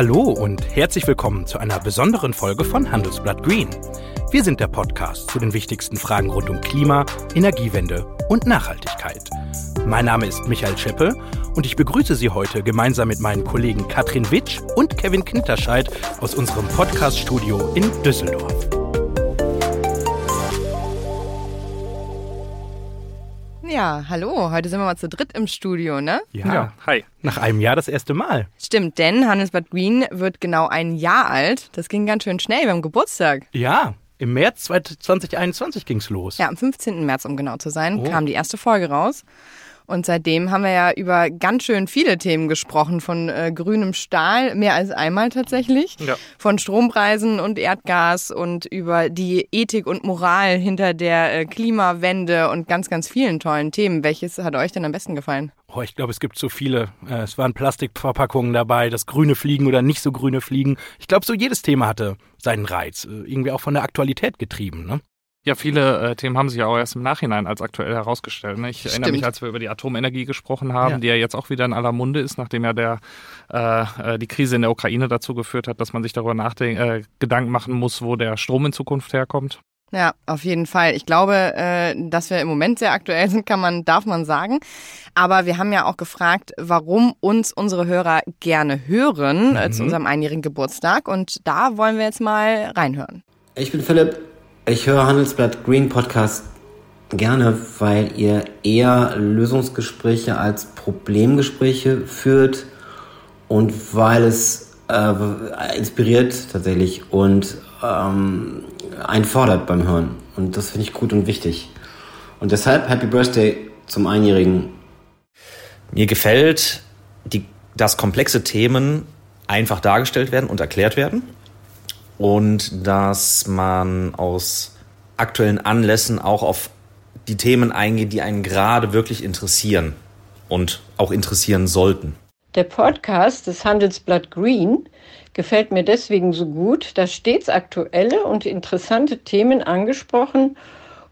Hallo und herzlich willkommen zu einer besonderen Folge von Handelsblatt Green. Wir sind der Podcast zu den wichtigsten Fragen rund um Klima, Energiewende und Nachhaltigkeit. Mein Name ist Michael Scheppe und ich begrüße Sie heute gemeinsam mit meinen Kollegen Katrin Witsch und Kevin Knitterscheid aus unserem Podcast-Studio in Düsseldorf. Ja, hallo. Heute sind wir mal zu dritt im Studio, ne? Ja, ja, hi. Nach einem Jahr das erste Mal. Stimmt, denn Handelsbad Green wird genau ein Jahr alt. Das ging ganz schön schnell. Wir haben Geburtstag. Ja, im März 2021 ging's los. Ja, am 15. März, um genau zu sein, oh. kam die erste Folge raus. Und seitdem haben wir ja über ganz schön viele Themen gesprochen, von äh, grünem Stahl, mehr als einmal tatsächlich, ja. von Strompreisen und Erdgas und über die Ethik und Moral hinter der äh, Klimawende und ganz, ganz vielen tollen Themen. Welches hat euch denn am besten gefallen? Oh, ich glaube, es gibt so viele. Äh, es waren Plastikverpackungen dabei, das grüne Fliegen oder nicht so grüne Fliegen. Ich glaube, so jedes Thema hatte seinen Reiz. Äh, irgendwie auch von der Aktualität getrieben, ne? Ja, viele äh, Themen haben sich ja auch erst im Nachhinein als aktuell herausgestellt. Ne? Ich Stimmt. erinnere mich, als wir über die Atomenergie gesprochen haben, ja. die ja jetzt auch wieder in aller Munde ist, nachdem ja der, äh, äh die Krise in der Ukraine dazu geführt hat, dass man sich darüber nachdenken, äh, Gedanken machen muss, wo der Strom in Zukunft herkommt. Ja, auf jeden Fall. Ich glaube, äh, dass wir im Moment sehr aktuell sind, kann man, darf man sagen. Aber wir haben ja auch gefragt, warum uns unsere Hörer gerne hören äh, mhm. zu unserem einjährigen Geburtstag. Und da wollen wir jetzt mal reinhören. Ich bin Philipp ich höre Handelsblatt Green Podcast gerne, weil ihr eher Lösungsgespräche als Problemgespräche führt und weil es äh, inspiriert tatsächlich und ähm, einfordert beim Hören. Und das finde ich gut und wichtig. Und deshalb Happy Birthday zum Einjährigen. Mir gefällt, die, dass komplexe Themen einfach dargestellt werden und erklärt werden und dass man aus aktuellen Anlässen auch auf die Themen eingeht, die einen gerade wirklich interessieren und auch interessieren sollten. Der Podcast des Handelsblatt Green gefällt mir deswegen so gut, dass stets aktuelle und interessante Themen angesprochen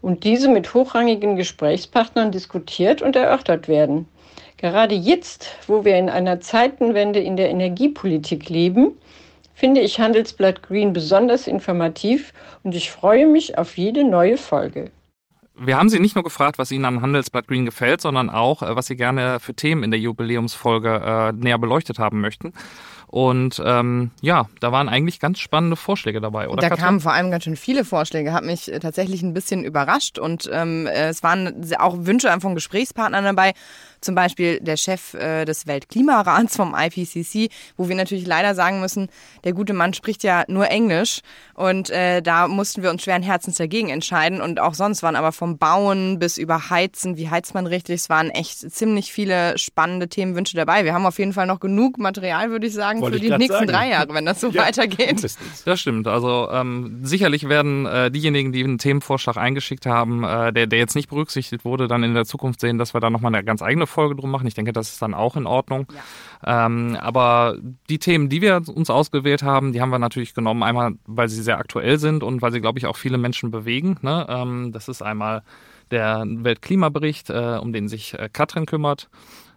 und diese mit hochrangigen Gesprächspartnern diskutiert und erörtert werden. Gerade jetzt, wo wir in einer Zeitenwende in der Energiepolitik leben, finde ich Handelsblatt Green besonders informativ und ich freue mich auf jede neue Folge. Wir haben Sie nicht nur gefragt, was Ihnen an Handelsblatt Green gefällt, sondern auch, äh, was Sie gerne für Themen in der Jubiläumsfolge äh, näher beleuchtet haben möchten. Und ähm, ja, da waren eigentlich ganz spannende Vorschläge dabei, oder? Da Katrin? kamen vor allem ganz schön viele Vorschläge, hat mich äh, tatsächlich ein bisschen überrascht. Und ähm, es waren auch Wünsche von Gesprächspartnern dabei zum Beispiel der Chef äh, des Weltklimarats vom IPCC, wo wir natürlich leider sagen müssen, der gute Mann spricht ja nur Englisch und äh, da mussten wir uns schweren Herzens dagegen entscheiden und auch sonst waren aber vom Bauen bis über Heizen, wie heizt man richtig, es waren echt ziemlich viele spannende Themenwünsche dabei. Wir haben auf jeden Fall noch genug Material, würde ich sagen, Wollte für die nächsten sagen. drei Jahre, wenn das so ja, weitergeht. Mindestens. Das stimmt. Also ähm, sicherlich werden äh, diejenigen, die einen Themenvorschlag eingeschickt haben, äh, der, der jetzt nicht berücksichtigt wurde, dann in der Zukunft sehen, dass wir da nochmal eine ganz eigene Folge drum machen. Ich denke, das ist dann auch in Ordnung. Ja. Ähm, aber die Themen, die wir uns ausgewählt haben, die haben wir natürlich genommen. Einmal, weil sie sehr aktuell sind und weil sie, glaube ich, auch viele Menschen bewegen. Ne? Ähm, das ist einmal der Weltklimabericht, äh, um den sich äh, Katrin kümmert.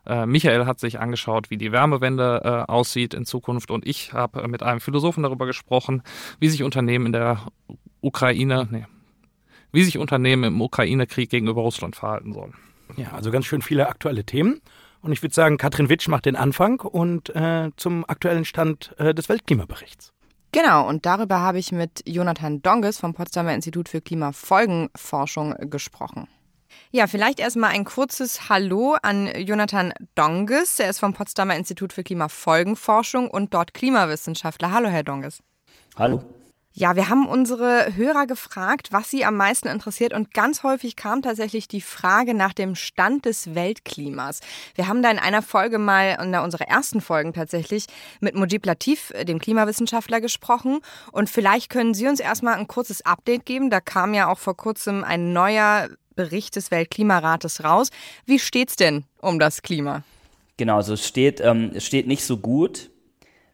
Äh, Michael hat sich angeschaut, wie die Wärmewende äh, aussieht in Zukunft und ich habe mit einem Philosophen darüber gesprochen, wie sich Unternehmen in der Ukraine, nee, wie sich Unternehmen im Ukraine-Krieg gegenüber Russland verhalten sollen. Ja, also ganz schön viele aktuelle Themen. Und ich würde sagen, Katrin Witsch macht den Anfang und äh, zum aktuellen Stand äh, des Weltklimaberichts. Genau, und darüber habe ich mit Jonathan Donges vom Potsdamer Institut für Klimafolgenforschung gesprochen. Ja, vielleicht erstmal ein kurzes Hallo an Jonathan Donges. Er ist vom Potsdamer Institut für Klimafolgenforschung und dort Klimawissenschaftler. Hallo, Herr Donges. Hallo. Ja, wir haben unsere Hörer gefragt, was sie am meisten interessiert und ganz häufig kam tatsächlich die Frage nach dem Stand des Weltklimas. Wir haben da in einer Folge mal, in unserer ersten Folgen tatsächlich, mit Mujib Latif, dem Klimawissenschaftler, gesprochen und vielleicht können Sie uns erstmal ein kurzes Update geben. Da kam ja auch vor kurzem ein neuer Bericht des Weltklimarates raus. Wie steht's denn um das Klima? Genau, also steht, ähm, es steht nicht so gut.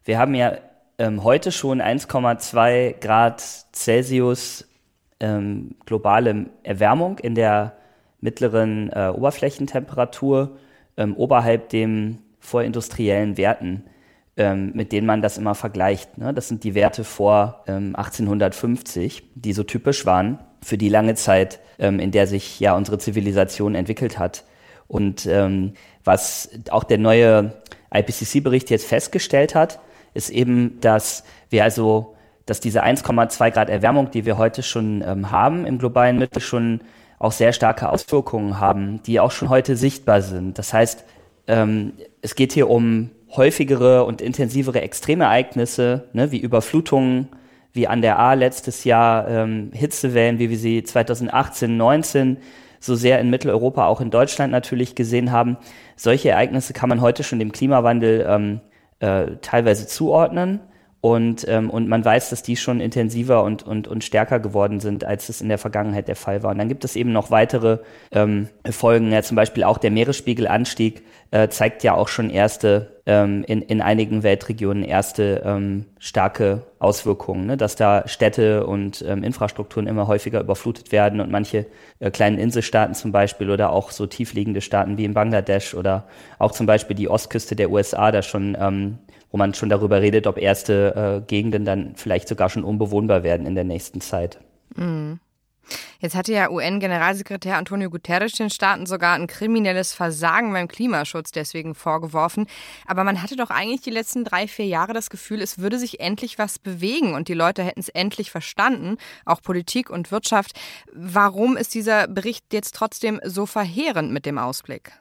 Wir haben ja ähm, heute schon 1,2 Grad Celsius ähm, globale Erwärmung in der mittleren äh, Oberflächentemperatur ähm, oberhalb dem vorindustriellen Werten ähm, mit denen man das immer vergleicht. Ne? Das sind die Werte vor ähm, 1850, die so typisch waren für die lange Zeit, ähm, in der sich ja unsere Zivilisation entwickelt hat. Und ähm, was auch der neue IPCC-Bericht jetzt festgestellt hat, ist eben, dass wir also, dass diese 1,2 Grad Erwärmung, die wir heute schon ähm, haben im globalen Mittel, schon auch sehr starke Auswirkungen haben, die auch schon heute sichtbar sind. Das heißt, ähm, es geht hier um häufigere und intensivere Extremereignisse, ne, wie Überflutungen, wie an der A letztes Jahr, ähm, Hitzewellen, wie wir sie 2018, 19 so sehr in Mitteleuropa, auch in Deutschland natürlich gesehen haben. Solche Ereignisse kann man heute schon dem Klimawandel ähm, äh, teilweise zuordnen. Und, ähm, und man weiß, dass die schon intensiver und, und, und stärker geworden sind, als es in der Vergangenheit der Fall war. Und dann gibt es eben noch weitere ähm, Folgen, ja, zum Beispiel auch der Meeresspiegelanstieg äh, zeigt ja auch schon erste, ähm, in, in einigen Weltregionen erste ähm, starke Auswirkungen, ne? dass da Städte und ähm, Infrastrukturen immer häufiger überflutet werden und manche äh, kleinen Inselstaaten zum Beispiel oder auch so tiefliegende Staaten wie in Bangladesch oder auch zum Beispiel die Ostküste der USA da schon ähm, wo man schon darüber redet, ob erste äh, Gegenden dann vielleicht sogar schon unbewohnbar werden in der nächsten Zeit. Mhm. Jetzt hatte ja UN-Generalsekretär Antonio Guterres den Staaten sogar ein kriminelles Versagen beim Klimaschutz deswegen vorgeworfen. Aber man hatte doch eigentlich die letzten drei, vier Jahre das Gefühl, es würde sich endlich was bewegen und die Leute hätten es endlich verstanden, auch Politik und Wirtschaft. Warum ist dieser Bericht jetzt trotzdem so verheerend mit dem Ausblick?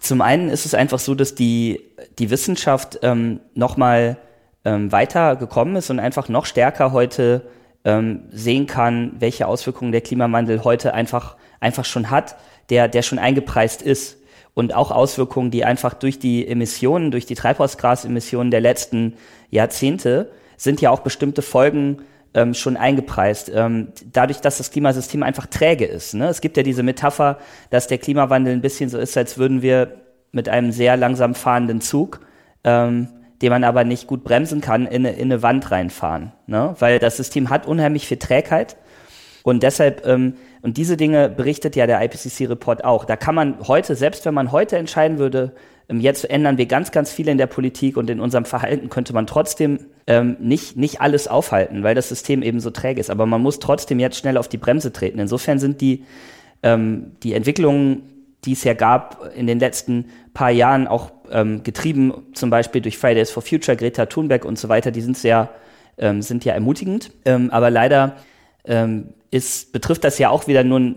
Zum einen ist es einfach so, dass die, die Wissenschaft ähm, nochmal ähm, weiter gekommen ist und einfach noch stärker heute ähm, sehen kann, welche Auswirkungen der Klimawandel heute einfach, einfach schon hat, der, der schon eingepreist ist. Und auch Auswirkungen, die einfach durch die Emissionen, durch die Treibhausgasemissionen der letzten Jahrzehnte sind ja auch bestimmte Folgen ähm, schon eingepreist. Ähm, dadurch, dass das Klimasystem einfach träge ist. Ne? Es gibt ja diese Metapher, dass der Klimawandel ein bisschen so ist, als würden wir mit einem sehr langsam fahrenden Zug, ähm, den man aber nicht gut bremsen kann, in eine, in eine Wand reinfahren. Ne? Weil das System hat unheimlich viel Trägheit. Und deshalb, ähm, und diese Dinge berichtet ja der IPCC-Report auch. Da kann man heute, selbst wenn man heute entscheiden würde, jetzt ändern wir ganz, ganz viel in der Politik und in unserem Verhalten könnte man trotzdem ähm, nicht, nicht alles aufhalten, weil das System eben so träge ist. Aber man muss trotzdem jetzt schnell auf die Bremse treten. Insofern sind die, ähm, die Entwicklungen, die es ja gab in den letzten paar Jahren, auch ähm, getrieben zum Beispiel durch Fridays for Future, Greta Thunberg und so weiter, die sind sehr, ähm, sind ja ermutigend. Ähm, aber leider ähm, ist, betrifft das ja auch wieder nur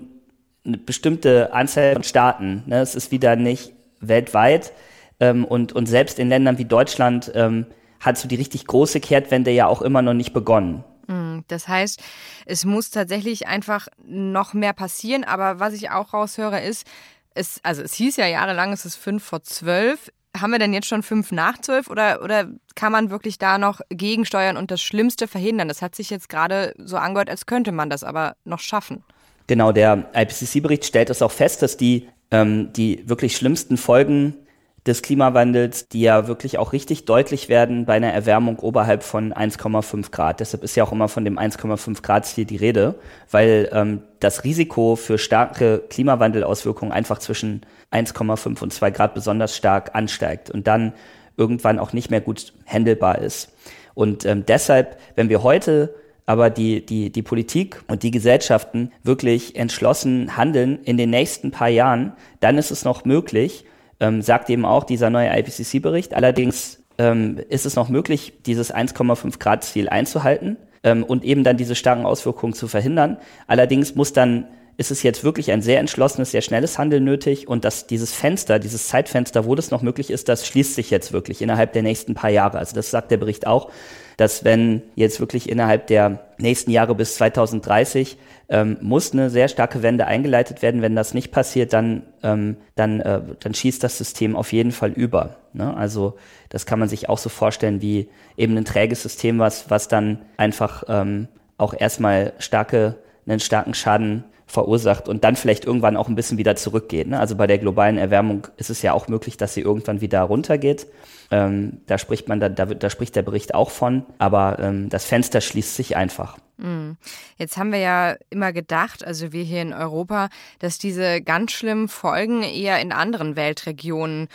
eine bestimmte Anzahl von Staaten. Ne? Es ist wieder nicht weltweit. Ähm, und, und selbst in Ländern wie Deutschland ähm, hat so die richtig große Kehrtwende ja auch immer noch nicht begonnen. Hm, das heißt, es muss tatsächlich einfach noch mehr passieren. Aber was ich auch raushöre, ist, es, also es hieß ja jahrelang, es ist fünf vor zwölf. Haben wir denn jetzt schon fünf nach zwölf oder, oder kann man wirklich da noch gegensteuern und das Schlimmste verhindern? Das hat sich jetzt gerade so angehört, als könnte man das aber noch schaffen. Genau, der IPCC-Bericht stellt es auch fest, dass die ähm, die wirklich schlimmsten Folgen des Klimawandels, die ja wirklich auch richtig deutlich werden bei einer Erwärmung oberhalb von 1,5 Grad. Deshalb ist ja auch immer von dem 1,5 Grad Ziel die Rede, weil ähm, das Risiko für starke Klimawandelauswirkungen einfach zwischen 1,5 und 2 Grad besonders stark ansteigt und dann irgendwann auch nicht mehr gut handelbar ist. Und ähm, deshalb, wenn wir heute aber die, die, die Politik und die Gesellschaften wirklich entschlossen handeln in den nächsten paar Jahren, dann ist es noch möglich, ähm, sagt eben auch dieser neue IPCC-Bericht. Allerdings ähm, ist es noch möglich, dieses 1,5 Grad Ziel einzuhalten ähm, und eben dann diese starken Auswirkungen zu verhindern. Allerdings muss dann ist es jetzt wirklich ein sehr entschlossenes, sehr schnelles Handeln nötig und dass dieses Fenster, dieses Zeitfenster, wo das noch möglich ist, das schließt sich jetzt wirklich innerhalb der nächsten paar Jahre. Also das sagt der Bericht auch dass wenn jetzt wirklich innerhalb der nächsten Jahre bis 2030 ähm, muss eine sehr starke Wende eingeleitet werden. Wenn das nicht passiert, dann, ähm, dann, äh, dann schießt das System auf jeden Fall über. Ne? Also das kann man sich auch so vorstellen wie eben ein träges System, was, was dann einfach ähm, auch erstmal starke, einen starken Schaden verursacht und dann vielleicht irgendwann auch ein bisschen wieder zurückgeht. Ne? Also bei der globalen Erwärmung ist es ja auch möglich, dass sie irgendwann wieder runtergeht. Ähm, da spricht man, da, da, da spricht der Bericht auch von, aber ähm, das Fenster schließt sich einfach. Mm. Jetzt haben wir ja immer gedacht, also wir hier in Europa, dass diese ganz schlimmen Folgen eher in anderen Weltregionen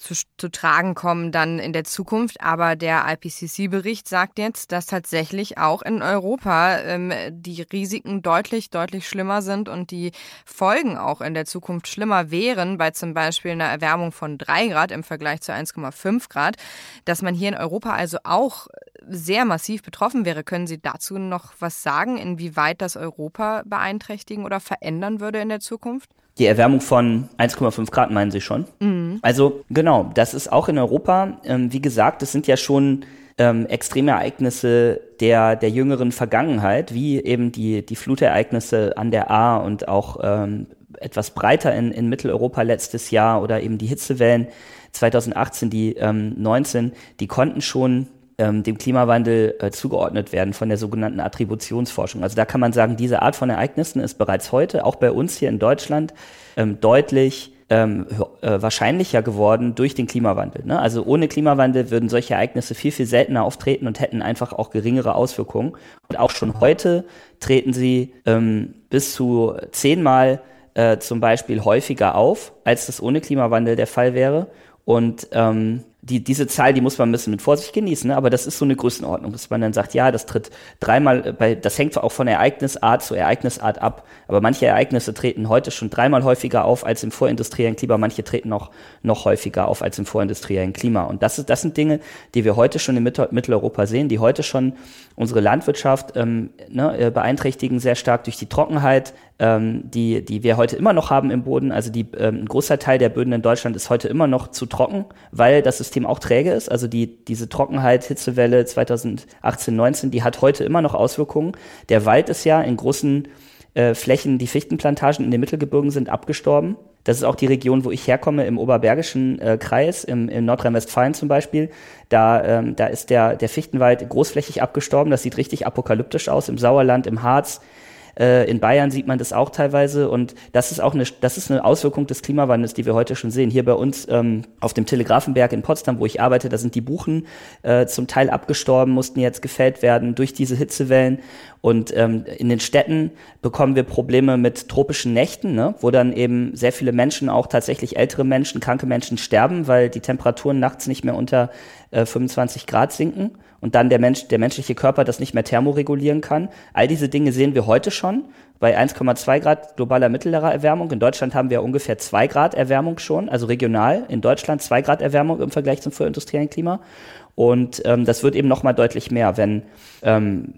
zu, zu tragen kommen dann in der Zukunft. Aber der IPCC-Bericht sagt jetzt, dass tatsächlich auch in Europa ähm, die Risiken deutlich, deutlich schlimmer sind und die Folgen auch in der Zukunft schlimmer wären, bei zum Beispiel einer Erwärmung von drei Grad im Vergleich zu 1,5 Grad, dass man hier in Europa also auch sehr massiv betroffen wäre. Können Sie dazu noch was sagen, inwieweit das Europa beeinträchtigen oder verändern würde in der Zukunft? Die Erwärmung von 1,5 Grad meinen Sie schon? Mhm. Also genau, das ist auch in Europa. Ähm, wie gesagt, es sind ja schon ähm, Extremereignisse der, der jüngeren Vergangenheit, wie eben die, die Flutereignisse an der A und auch ähm, etwas breiter in, in Mitteleuropa letztes Jahr oder eben die Hitzewellen 2018, die ähm, 19, die konnten schon ähm, dem Klimawandel äh, zugeordnet werden von der sogenannten Attributionsforschung. Also da kann man sagen, diese Art von Ereignissen ist bereits heute, auch bei uns hier in Deutschland, ähm, deutlich ähm, äh, wahrscheinlicher geworden durch den Klimawandel. Ne? Also ohne Klimawandel würden solche Ereignisse viel, viel seltener auftreten und hätten einfach auch geringere Auswirkungen. Und auch schon heute treten sie ähm, bis zu zehnmal äh, zum Beispiel häufiger auf, als das ohne Klimawandel der Fall wäre. Und ähm, die, diese Zahl, die muss man ein bisschen mit Vorsicht genießen, ne? aber das ist so eine Größenordnung, dass man dann sagt, ja, das tritt dreimal, äh, bei, das hängt auch von Ereignisart zu Ereignisart ab, aber manche Ereignisse treten heute schon dreimal häufiger auf als im vorindustriellen Klima, manche treten auch noch häufiger auf als im vorindustriellen Klima. Und das, ist, das sind Dinge, die wir heute schon in Mitteleuropa sehen, die heute schon unsere Landwirtschaft ähm, ne, äh, beeinträchtigen sehr stark durch die Trockenheit, ähm, die, die wir heute immer noch haben im Boden. Also die, ähm, ein großer Teil der Böden in Deutschland ist heute immer noch zu trocken, weil das System auch träge ist. Also die, diese Trockenheit, Hitzewelle 2018, 19, die hat heute immer noch Auswirkungen. Der Wald ist ja in großen äh, Flächen, die Fichtenplantagen in den Mittelgebirgen sind abgestorben. Das ist auch die Region, wo ich herkomme, im Oberbergischen äh, Kreis, im, im Nordrhein-Westfalen zum Beispiel. Da, ähm, da ist der, der Fichtenwald großflächig abgestorben. Das sieht richtig apokalyptisch aus. Im Sauerland, im Harz, äh, in Bayern sieht man das auch teilweise und das ist auch eine, das ist eine Auswirkung des Klimawandels, die wir heute schon sehen. Hier bei uns ähm, auf dem Telegrafenberg in Potsdam, wo ich arbeite, da sind die Buchen äh, zum Teil abgestorben, mussten jetzt gefällt werden durch diese Hitzewellen. Und ähm, in den Städten bekommen wir Probleme mit tropischen Nächten, ne? wo dann eben sehr viele Menschen, auch tatsächlich ältere Menschen, kranke Menschen sterben, weil die Temperaturen nachts nicht mehr unter äh, 25 Grad sinken und dann der Mensch, der menschliche Körper das nicht mehr thermoregulieren kann. All diese Dinge sehen wir heute schon bei 1,2 Grad globaler mittlerer Erwärmung. In Deutschland haben wir ungefähr 2 Grad Erwärmung schon, also regional in Deutschland 2 Grad Erwärmung im Vergleich zum vorindustriellen Klima. Und ähm, das wird eben noch mal deutlich mehr, wenn ähm,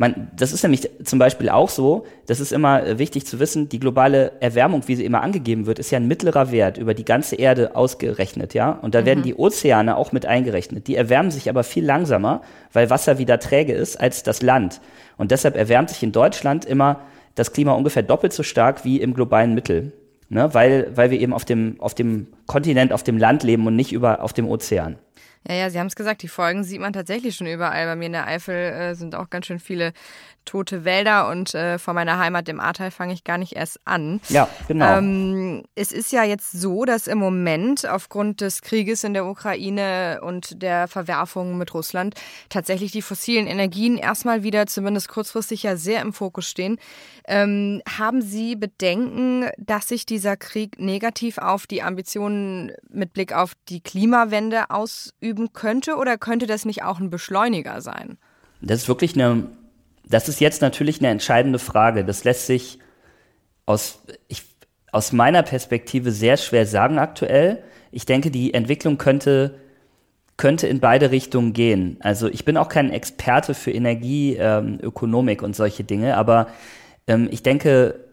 man, das ist nämlich zum Beispiel auch so, das ist immer äh, wichtig zu wissen, die globale Erwärmung, wie sie immer angegeben wird, ist ja ein mittlerer Wert über die ganze Erde ausgerechnet, ja. Und da mhm. werden die Ozeane auch mit eingerechnet. Die erwärmen sich aber viel langsamer, weil Wasser wieder träge ist als das Land. Und deshalb erwärmt sich in Deutschland immer das Klima ungefähr doppelt so stark wie im globalen Mittel. Ne? Weil, weil wir eben auf dem, auf dem Kontinent, auf dem Land leben und nicht über, auf dem Ozean. Ja, ja, Sie haben es gesagt, die Folgen sieht man tatsächlich schon überall. Bei mir in der Eifel äh, sind auch ganz schön viele tote Wälder und äh, vor meiner Heimat, dem Ahrtal, fange ich gar nicht erst an. Ja, genau. Ähm, es ist ja jetzt so, dass im Moment aufgrund des Krieges in der Ukraine und der Verwerfungen mit Russland tatsächlich die fossilen Energien erstmal wieder, zumindest kurzfristig, ja sehr im Fokus stehen. Ähm, haben Sie Bedenken, dass sich dieser Krieg negativ auf die Ambitionen mit Blick auf die Klimawende ausüben könnte oder könnte das nicht auch ein Beschleuniger sein? Das ist wirklich eine das ist jetzt natürlich eine entscheidende Frage. Das lässt sich aus, ich, aus meiner Perspektive sehr schwer sagen aktuell. Ich denke, die Entwicklung könnte, könnte in beide Richtungen gehen. Also ich bin auch kein Experte für Energieökonomik ähm, und solche Dinge, aber ähm, ich denke,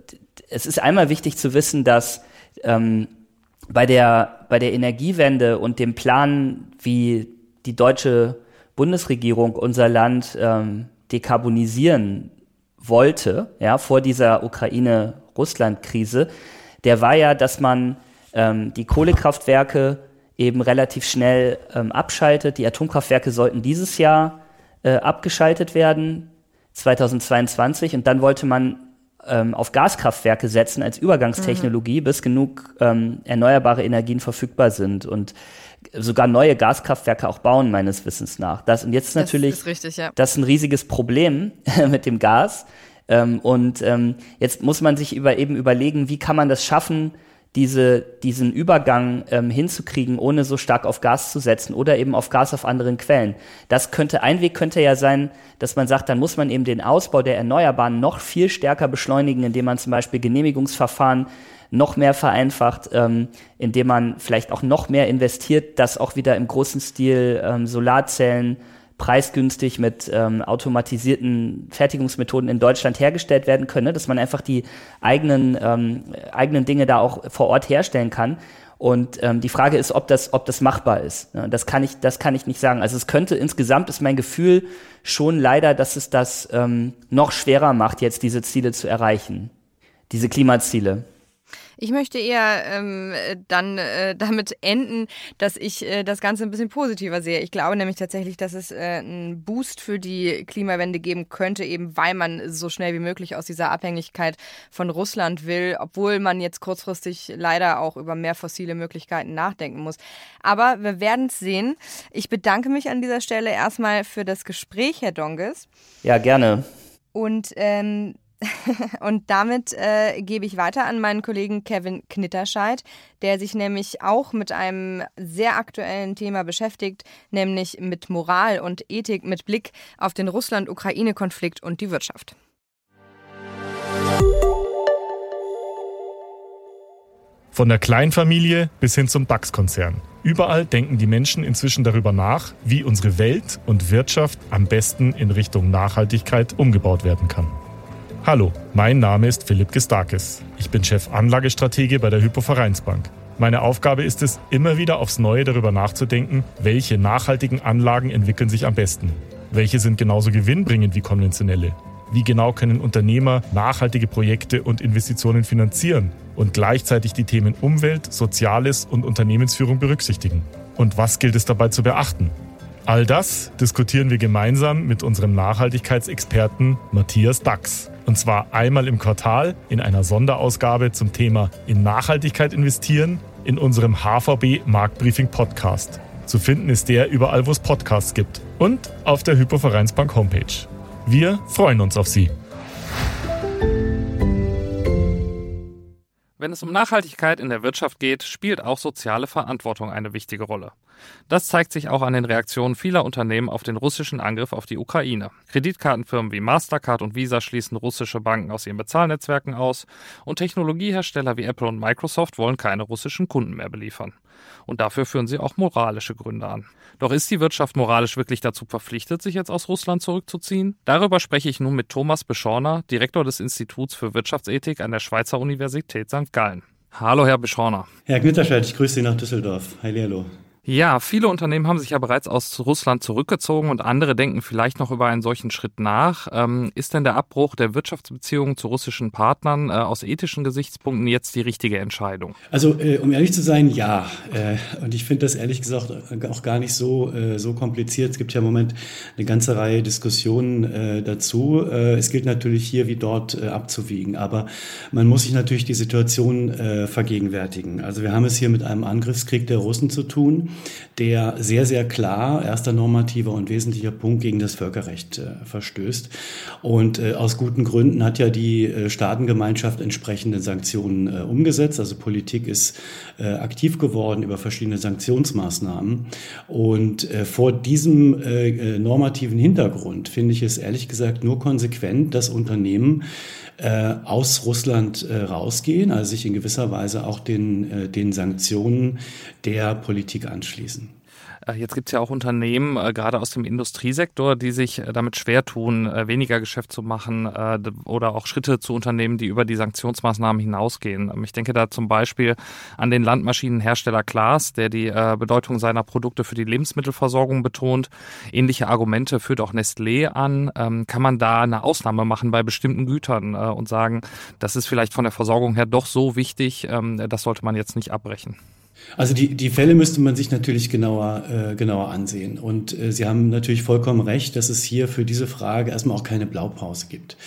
es ist einmal wichtig zu wissen, dass ähm, bei, der, bei der Energiewende und dem Plan, wie die deutsche Bundesregierung unser Land ähm, dekarbonisieren wollte, ja, vor dieser Ukraine-Russland-Krise, der war ja, dass man ähm, die Kohlekraftwerke eben relativ schnell ähm, abschaltet. Die Atomkraftwerke sollten dieses Jahr äh, abgeschaltet werden, 2022, und dann wollte man ähm, auf Gaskraftwerke setzen als Übergangstechnologie, mhm. bis genug ähm, erneuerbare Energien verfügbar sind. Und sogar neue Gaskraftwerke auch bauen, meines Wissens nach. Das, und jetzt ist natürlich, das ist, richtig, ja. das ist ein riesiges Problem mit dem Gas. Ähm, und ähm, jetzt muss man sich über, eben überlegen, wie kann man das schaffen, diese, diesen Übergang ähm, hinzukriegen, ohne so stark auf Gas zu setzen oder eben auf Gas auf anderen Quellen. Das könnte, ein Weg könnte ja sein, dass man sagt, dann muss man eben den Ausbau der Erneuerbaren noch viel stärker beschleunigen, indem man zum Beispiel Genehmigungsverfahren noch mehr vereinfacht, ähm, indem man vielleicht auch noch mehr investiert, dass auch wieder im großen Stil ähm, Solarzellen preisgünstig mit ähm, automatisierten Fertigungsmethoden in Deutschland hergestellt werden können, ne? dass man einfach die eigenen, ähm, eigenen Dinge da auch vor Ort herstellen kann. Und ähm, die Frage ist, ob das, ob das machbar ist. Ne? Das kann ich, das kann ich nicht sagen. Also es könnte insgesamt ist mein Gefühl schon leider, dass es das ähm, noch schwerer macht, jetzt diese Ziele zu erreichen, diese Klimaziele. Ich möchte eher ähm, dann äh, damit enden, dass ich äh, das Ganze ein bisschen positiver sehe. Ich glaube nämlich tatsächlich, dass es äh, einen Boost für die Klimawende geben könnte, eben weil man so schnell wie möglich aus dieser Abhängigkeit von Russland will, obwohl man jetzt kurzfristig leider auch über mehr fossile Möglichkeiten nachdenken muss. Aber wir werden es sehen. Ich bedanke mich an dieser Stelle erstmal für das Gespräch, Herr Donges. Ja, gerne. Und ähm, Und damit äh, gebe ich weiter an meinen Kollegen Kevin Knitterscheid, der sich nämlich auch mit einem sehr aktuellen Thema beschäftigt, nämlich mit Moral und Ethik mit Blick auf den Russland-Ukraine-Konflikt und die Wirtschaft. Von der Kleinfamilie bis hin zum DAX-Konzern. Überall denken die Menschen inzwischen darüber nach, wie unsere Welt und Wirtschaft am besten in Richtung Nachhaltigkeit umgebaut werden kann. Hallo, mein Name ist Philipp Gestakis. Ich bin Chef Anlagestratege bei der Hypovereinsbank. Meine Aufgabe ist es, immer wieder aufs Neue darüber nachzudenken, welche nachhaltigen Anlagen entwickeln sich am besten. Welche sind genauso gewinnbringend wie konventionelle? Wie genau können Unternehmer nachhaltige Projekte und Investitionen finanzieren und gleichzeitig die Themen Umwelt, Soziales und Unternehmensführung berücksichtigen? Und was gilt es dabei zu beachten? All das diskutieren wir gemeinsam mit unserem Nachhaltigkeitsexperten Matthias Dax. Und zwar einmal im Quartal in einer Sonderausgabe zum Thema in Nachhaltigkeit investieren in unserem HVB Marktbriefing Podcast. Zu finden ist der überall, wo es Podcasts gibt und auf der Hypovereinsbank Homepage. Wir freuen uns auf Sie. Wenn es um Nachhaltigkeit in der Wirtschaft geht, spielt auch soziale Verantwortung eine wichtige Rolle. Das zeigt sich auch an den Reaktionen vieler Unternehmen auf den russischen Angriff auf die Ukraine. Kreditkartenfirmen wie Mastercard und Visa schließen russische Banken aus ihren Bezahlnetzwerken aus und Technologiehersteller wie Apple und Microsoft wollen keine russischen Kunden mehr beliefern. Und dafür führen sie auch moralische Gründe an. Doch ist die Wirtschaft moralisch wirklich dazu verpflichtet, sich jetzt aus Russland zurückzuziehen? Darüber spreche ich nun mit Thomas Beschorner, Direktor des Instituts für Wirtschaftsethik an der Schweizer Universität St. Gallen. Hallo, Herr Beschorner. Herr Gnitterscheid, ich grüße Sie nach Düsseldorf. Hallo. Ja, viele Unternehmen haben sich ja bereits aus Russland zurückgezogen und andere denken vielleicht noch über einen solchen Schritt nach. Ähm, ist denn der Abbruch der Wirtschaftsbeziehungen zu russischen Partnern äh, aus ethischen Gesichtspunkten jetzt die richtige Entscheidung? Also, äh, um ehrlich zu sein, ja. Äh, und ich finde das ehrlich gesagt auch gar nicht so, äh, so kompliziert. Es gibt ja im Moment eine ganze Reihe Diskussionen äh, dazu. Äh, es gilt natürlich hier wie dort abzuwiegen. Aber man muss sich natürlich die Situation vergegenwärtigen. Also wir haben es hier mit einem Angriffskrieg der Russen zu tun der sehr, sehr klar, erster normativer und wesentlicher Punkt gegen das Völkerrecht äh, verstößt. Und äh, aus guten Gründen hat ja die äh, Staatengemeinschaft entsprechende Sanktionen äh, umgesetzt. Also Politik ist äh, aktiv geworden über verschiedene Sanktionsmaßnahmen. Und äh, vor diesem normativen Hintergrund finde ich es ehrlich gesagt nur konsequent, dass Unternehmen äh, aus Russland äh, rausgehen, also sich in gewisser Weise auch den, äh, den Sanktionen der Politik anschließen. Äh, jetzt gibt es ja auch Unternehmen, äh, gerade aus dem Industriesektor, die sich äh, damit schwer tun, weniger Geschäft zu machen oder auch Schritte zu unternehmen, die über die Sanktionsmaßnahmen hinausgehen. Ähm, ich denke da zum Beispiel an den Landmaschinenhersteller Klaas, der die Bedeutung seiner Produkte für die Lebensmittelversorgung betont. Ähnliche Argumente führt auch Nestlé an. Ähm, kann man da eine Ausnahme machen bei bestimmten Gütern und sagen, das ist vielleicht von der Versorgung her doch so wichtig, ähm, das sollte man jetzt nicht abbrechen? Also die, die Fälle müsste man sich natürlich genauer, äh, genauer ansehen. Und äh, Sie haben natürlich vollkommen recht, dass es hier für diese Frage erstmal auch keine Blaupause gibt.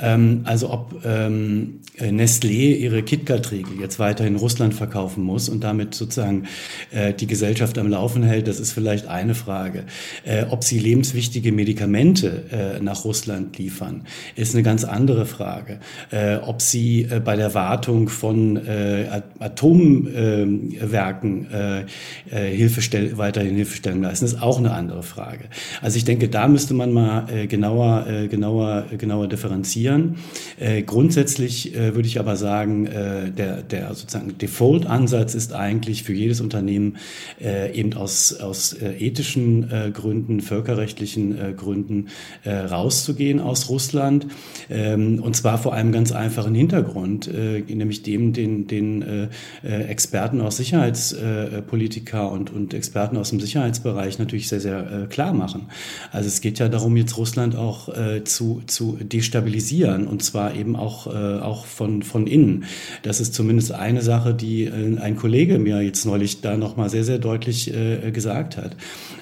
Ähm, also ob ähm, Nestlé ihre KitKat-Riegel jetzt weiter in Russland verkaufen muss und damit sozusagen äh, die Gesellschaft am Laufen hält, das ist vielleicht eine Frage. Äh, ob sie lebenswichtige Medikamente äh, nach Russland liefern, ist eine ganz andere Frage. Äh, ob sie äh, bei der Wartung von äh, Atomwerken äh, äh, Hilfestell weiterhin Hilfestellung leisten, ist auch eine andere Frage. Also ich denke, da müsste man mal äh, genauer, äh, genauer, genauer differenzieren. Äh, grundsätzlich äh, würde ich aber sagen, äh, der, der sozusagen Default-Ansatz ist eigentlich für jedes Unternehmen äh, eben aus, aus äh, ethischen äh, Gründen, völkerrechtlichen äh, Gründen äh, rauszugehen aus Russland. Ähm, und zwar vor einem ganz einfachen Hintergrund, äh, nämlich dem, den, den äh, äh Experten aus Sicherheitspolitiker und, und Experten aus dem Sicherheitsbereich natürlich sehr, sehr äh, klar machen. Also es geht ja darum, jetzt Russland auch äh, zu, zu destabilisieren und zwar eben auch, äh, auch von, von innen. Das ist zumindest eine Sache, die ein Kollege mir jetzt neulich da nochmal sehr, sehr deutlich gesagt hat.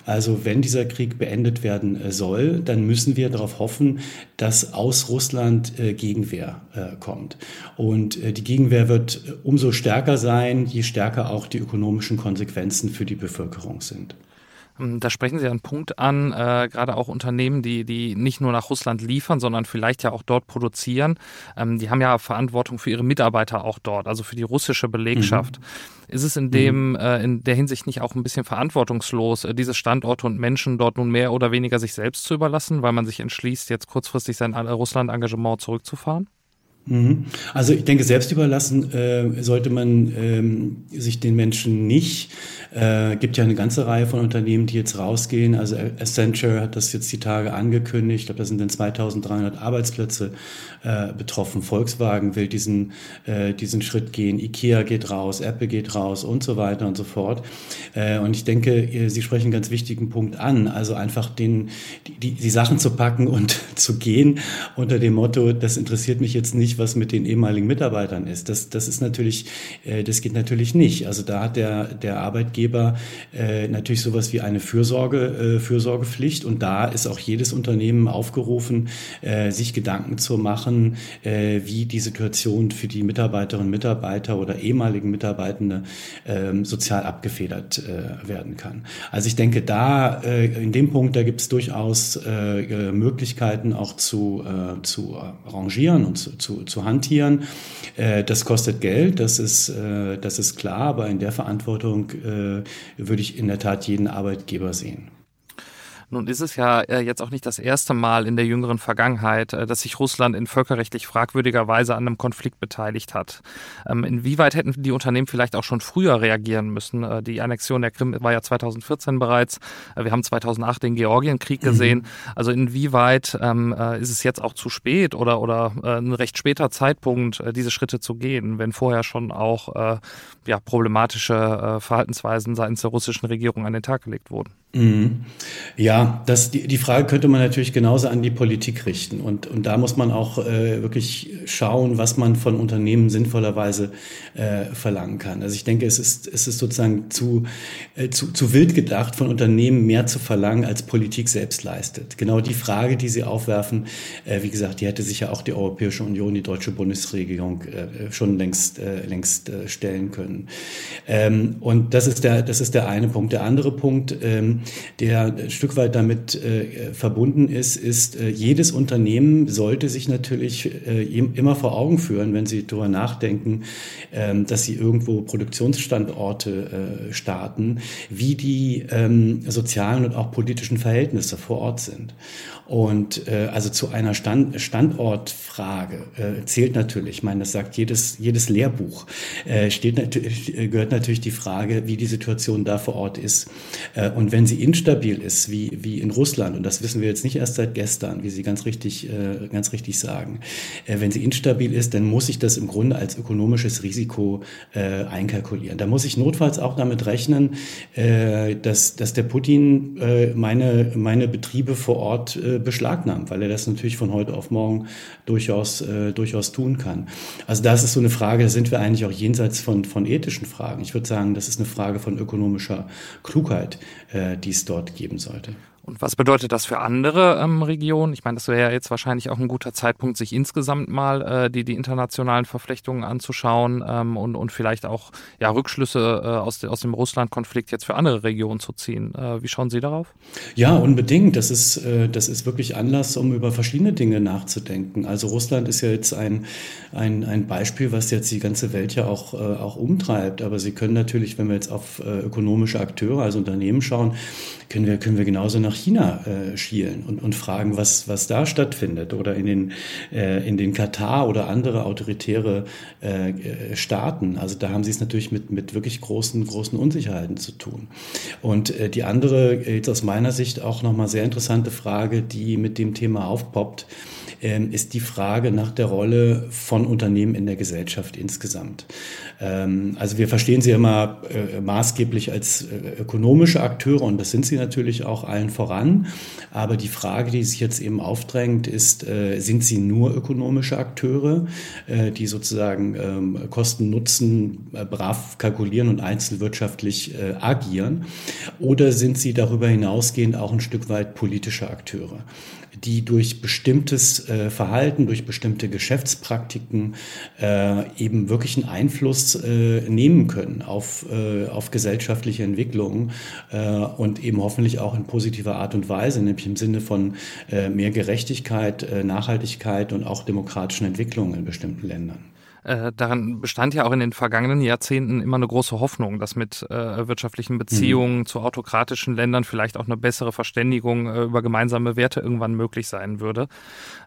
Also wenn dieser Krieg beendet werden soll, dann müssen wir darauf hoffen, dass aus Russland Gegenwehr kommt. Und die Gegenwehr wird umso stärker sein, je stärker auch die ökonomischen Konsequenzen für die Bevölkerung sind. Ähm, da sprechen Sie einen Punkt an, äh, gerade auch Unternehmen, die, die nicht nur nach Russland liefern, sondern vielleicht ja auch dort produzieren. Ähm, die haben ja Verantwortung für ihre Mitarbeiter auch dort, also für die russische Belegschaft. Mhm. Ist es in dem, mhm. äh, in der Hinsicht nicht auch ein bisschen verantwortungslos, äh, diese Standorte und Menschen dort nun mehr oder weniger sich selbst zu überlassen, weil man sich entschließt, jetzt kurzfristig sein Russland-Engagement zurückzufahren? Mhm. Also ich denke, selbst überlassen äh, sollte man ähm, sich den Menschen nicht. Äh, gibt ja eine ganze Reihe von Unternehmen, die jetzt rausgehen. Also Accenture hat das jetzt die Tage angekündigt. Ich glaube, da sind dann 2300 Arbeitsplätze äh, betroffen. Volkswagen will diesen, äh, diesen Schritt gehen. Ikea geht raus, Apple geht raus und so weiter und so fort. Äh, und ich denke, Sie sprechen einen ganz wichtigen Punkt an. Also einfach den, die, die Sachen zu packen und zu gehen unter dem Motto, das interessiert mich jetzt nicht, was mit den ehemaligen Mitarbeitern ist. Das, das ist natürlich, äh, das geht natürlich nicht. Also da hat der, der Arbeitgeber äh, natürlich sowas wie eine Fürsorge, äh, Fürsorgepflicht und da ist auch jedes Unternehmen aufgerufen, äh, sich Gedanken zu machen, äh, wie die Situation für die Mitarbeiterinnen und Mitarbeiter oder ehemaligen Mitarbeitende äh, sozial abgefedert äh, werden kann. Also ich denke, da äh, in dem Punkt, da gibt es durchaus äh, Möglichkeiten auch zu, äh, zu arrangieren und zu, zu, zu hantieren. Äh, das kostet Geld, das ist, äh, das ist klar, aber in der Verantwortung äh, würde ich in der Tat jeden Arbeitgeber sehen. Nun ist es ja äh, jetzt auch nicht das erste Mal in der jüngeren Vergangenheit, äh, dass sich Russland in völkerrechtlich fragwürdiger Weise an einem Konflikt beteiligt hat. Ähm, inwieweit hätten die Unternehmen vielleicht auch schon früher reagieren müssen? Äh, die Annexion der Krim war ja 2014 bereits. Wir haben 2008 den Georgienkrieg gesehen. Mhm. Also inwieweit ähm, ist es jetzt auch zu spät oder, oder ein recht später Zeitpunkt, diese Schritte zu gehen, wenn vorher schon auch ja, problematische Verhaltensweisen seitens der russischen Regierung an den Tag gelegt wurden? Mhm. Ja, das, die, die Frage könnte man natürlich genauso an die Politik richten. Und, und da muss man auch äh, wirklich schauen, was man von Unternehmen sinnvollerweise äh, verlangen kann. Also ich denke, es ist, es ist sozusagen zu, äh, zu, zu wild gedacht, von Unternehmen mehr zu verlangen, als Politik selbst leistet. Genau die Frage, die Sie aufwerfen, äh, wie gesagt, die hätte sich ja auch die Europäische Union, die deutsche Bundesregierung äh, schon längst, äh, längst äh, stellen können. Ähm, und das ist, der, das ist der eine Punkt. Der andere Punkt, ähm, der ein Stück weit damit äh, verbunden ist, ist, äh, jedes Unternehmen sollte sich natürlich äh, immer vor Augen führen, wenn sie darüber nachdenken, ähm, dass sie irgendwo Produktionsstandorte äh, starten, wie die ähm, sozialen und auch politischen Verhältnisse vor Ort sind. Und äh, also zu einer Stand, Standortfrage äh, zählt natürlich, ich meine, das sagt jedes, jedes Lehrbuch, steht natürlich, gehört natürlich die Frage, wie die Situation da vor Ort ist. Und wenn sie instabil ist, wie, wie in Russland, und das wissen wir jetzt nicht erst seit gestern, wie Sie ganz richtig, äh, ganz richtig sagen, äh, wenn sie instabil ist, dann muss ich das im Grunde als ökonomisches Risiko äh, einkalkulieren. Da muss ich notfalls auch damit rechnen, äh, dass, dass der Putin äh, meine, meine Betriebe vor Ort äh, beschlagnahmt, weil er das natürlich von heute auf morgen durchaus, durchaus tun kann. Also das ist so eine Frage, da sind wir eigentlich auch jenseits von, von ethischen Fragen. Ich würde sagen, das ist eine Frage von ökonomischer Klugheit, die es dort geben sollte. Und was bedeutet das für andere ähm, Regionen? Ich meine, das wäre ja jetzt wahrscheinlich auch ein guter Zeitpunkt, sich insgesamt mal äh, die, die internationalen Verflechtungen anzuschauen ähm, und, und vielleicht auch ja, Rückschlüsse äh, aus, de, aus dem Russland-Konflikt jetzt für andere Regionen zu ziehen. Äh, wie schauen Sie darauf? Ja, unbedingt. Das ist, äh, das ist wirklich Anlass, um über verschiedene Dinge nachzudenken. Also Russland ist ja jetzt ein, ein, ein Beispiel, was jetzt die ganze Welt ja auch, äh, auch umtreibt. Aber Sie können natürlich, wenn wir jetzt auf äh, ökonomische Akteure, also Unternehmen schauen, können wir, können wir genauso nach China äh, schielen und, und fragen, was, was da stattfindet oder in den, äh, in den Katar oder andere autoritäre äh, Staaten. Also da haben sie es natürlich mit, mit wirklich großen, großen Unsicherheiten zu tun. Und äh, die andere, jetzt aus meiner Sicht auch nochmal sehr interessante Frage, die mit dem Thema aufpoppt, ähm, ist die Frage nach der Rolle von Unternehmen in der Gesellschaft insgesamt. Ähm, also wir verstehen sie immer äh, maßgeblich als äh, ökonomische Akteure und das sind sie natürlich auch allen voran. Aber die Frage, die sich jetzt eben aufdrängt, ist, äh, sind sie nur ökonomische Akteure, die sozusagen ähm, Kosten, Nutzen brav kalkulieren und einzelwirtschaftlich agieren? Oder sind sie darüber hinausgehend auch ein Stück weit politische Akteure? Die durch bestimmtes äh, Verhalten, durch bestimmte Geschäftspraktiken äh, eben wirklich einen Einfluss äh, nehmen können auf, äh, auf gesellschaftliche Entwicklungen äh, und eben hoffentlich auch in positiver Art und Weise, nämlich im Sinne von äh, mehr Gerechtigkeit, Nachhaltigkeit und auch demokratischen Entwicklungen in bestimmten Ländern. Äh, daran bestand ja auch in den vergangenen Jahrzehnten immer eine große Hoffnung, dass mit äh, wirtschaftlichen Beziehungen mhm. zu autokratischen Ländern vielleicht auch eine bessere Verständigung äh, über gemeinsame Werte irgendwann möglich sein würde.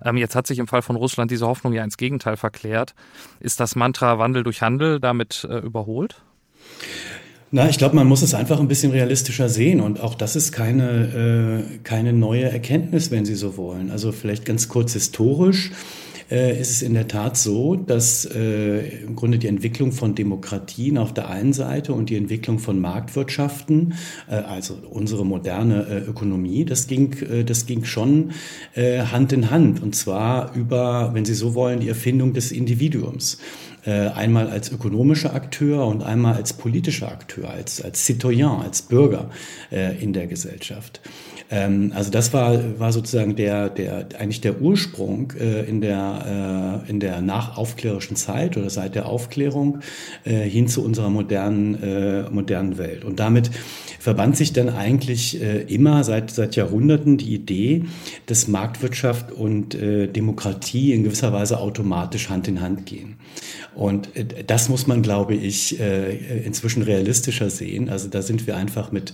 Ähm, jetzt hat sich im Fall von Russland diese Hoffnung ja ins Gegenteil verklärt. Ist das Mantra Wandel durch Handel damit äh, überholt? Na, ich glaube, man muss es einfach ein bisschen realistischer sehen und auch das ist keine, äh, keine neue Erkenntnis, wenn Sie so wollen. Also vielleicht ganz kurz historisch äh, ist es in der Tat so, dass äh, im Grunde die Entwicklung von Demokratien auf der einen Seite und die Entwicklung von Marktwirtschaften, äh, also unsere moderne äh, Ökonomie, das ging, äh, das ging schon äh, Hand in Hand und zwar über, wenn Sie so wollen, die Erfindung des Individuums einmal als ökonomischer Akteur und einmal als politischer Akteur, als, als Citoyen, als Bürger in der Gesellschaft. Ähm, also das war, war sozusagen der, der, eigentlich der Ursprung äh, in der, äh, in der nachaufklärerischen Zeit oder seit der Aufklärung äh, hin zu unserer modernen, äh, modernen Welt. Und damit verband sich dann eigentlich äh, immer seit, seit Jahrhunderten die Idee, dass Marktwirtschaft und äh, Demokratie in gewisser Weise automatisch Hand in Hand gehen. Und äh, das muss man, glaube ich, äh, inzwischen realistischer sehen. Also da sind wir einfach mit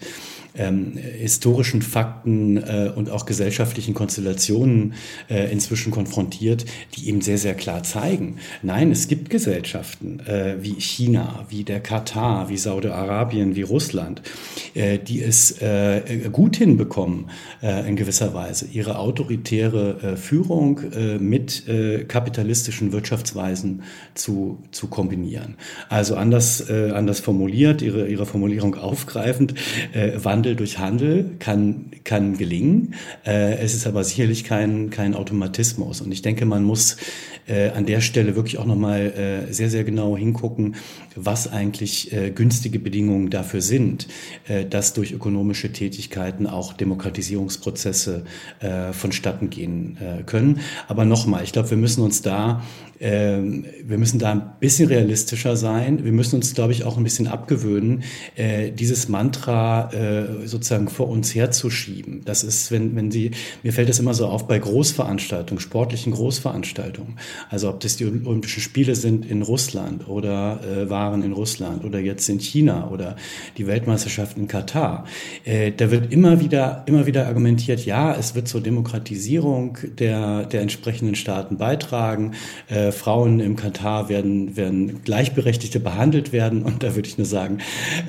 ähm, historischen Fakten äh, und auch gesellschaftlichen Konstellationen äh, inzwischen konfrontiert, die eben sehr, sehr klar zeigen, nein, es gibt Gesellschaften äh, wie China, wie der Katar, wie Saudi-Arabien, wie Russland, äh, die es gut hinbekommen, in gewisser Weise ihre autoritäre Führung mit kapitalistischen Wirtschaftsweisen zu, zu kombinieren. Also anders, anders formuliert, ihre, ihre Formulierung aufgreifend, Wandel Wandel durch Handel kann, kann gelingen. Äh, es ist aber sicherlich kein, kein Automatismus. Und ich denke, man muss äh, an der Stelle wirklich auch nochmal äh, sehr, sehr genau hingucken, was eigentlich äh, günstige Bedingungen dafür sind, äh, dass durch ökonomische Tätigkeiten auch Demokratisierungsprozesse äh, vonstatten gehen äh, können. Aber nochmal, ich glaube, wir müssen uns da ähm, wir müssen da ein bisschen realistischer sein. Wir müssen uns, glaube ich, auch ein bisschen abgewöhnen, äh, dieses Mantra äh, sozusagen vor uns herzuschieben. Das ist, wenn, wenn Sie, mir fällt das immer so auf bei Großveranstaltungen, sportlichen Großveranstaltungen. Also ob das die Olympischen Spiele sind in Russland oder äh, waren in Russland oder jetzt in China oder die Weltmeisterschaft in Katar. Äh, da wird immer wieder, immer wieder argumentiert, ja, es wird zur Demokratisierung der, der entsprechenden Staaten beitragen. Äh, Frauen im Katar werden werden, werden Gleichberechtigte behandelt werden. Und da würde ich nur sagen,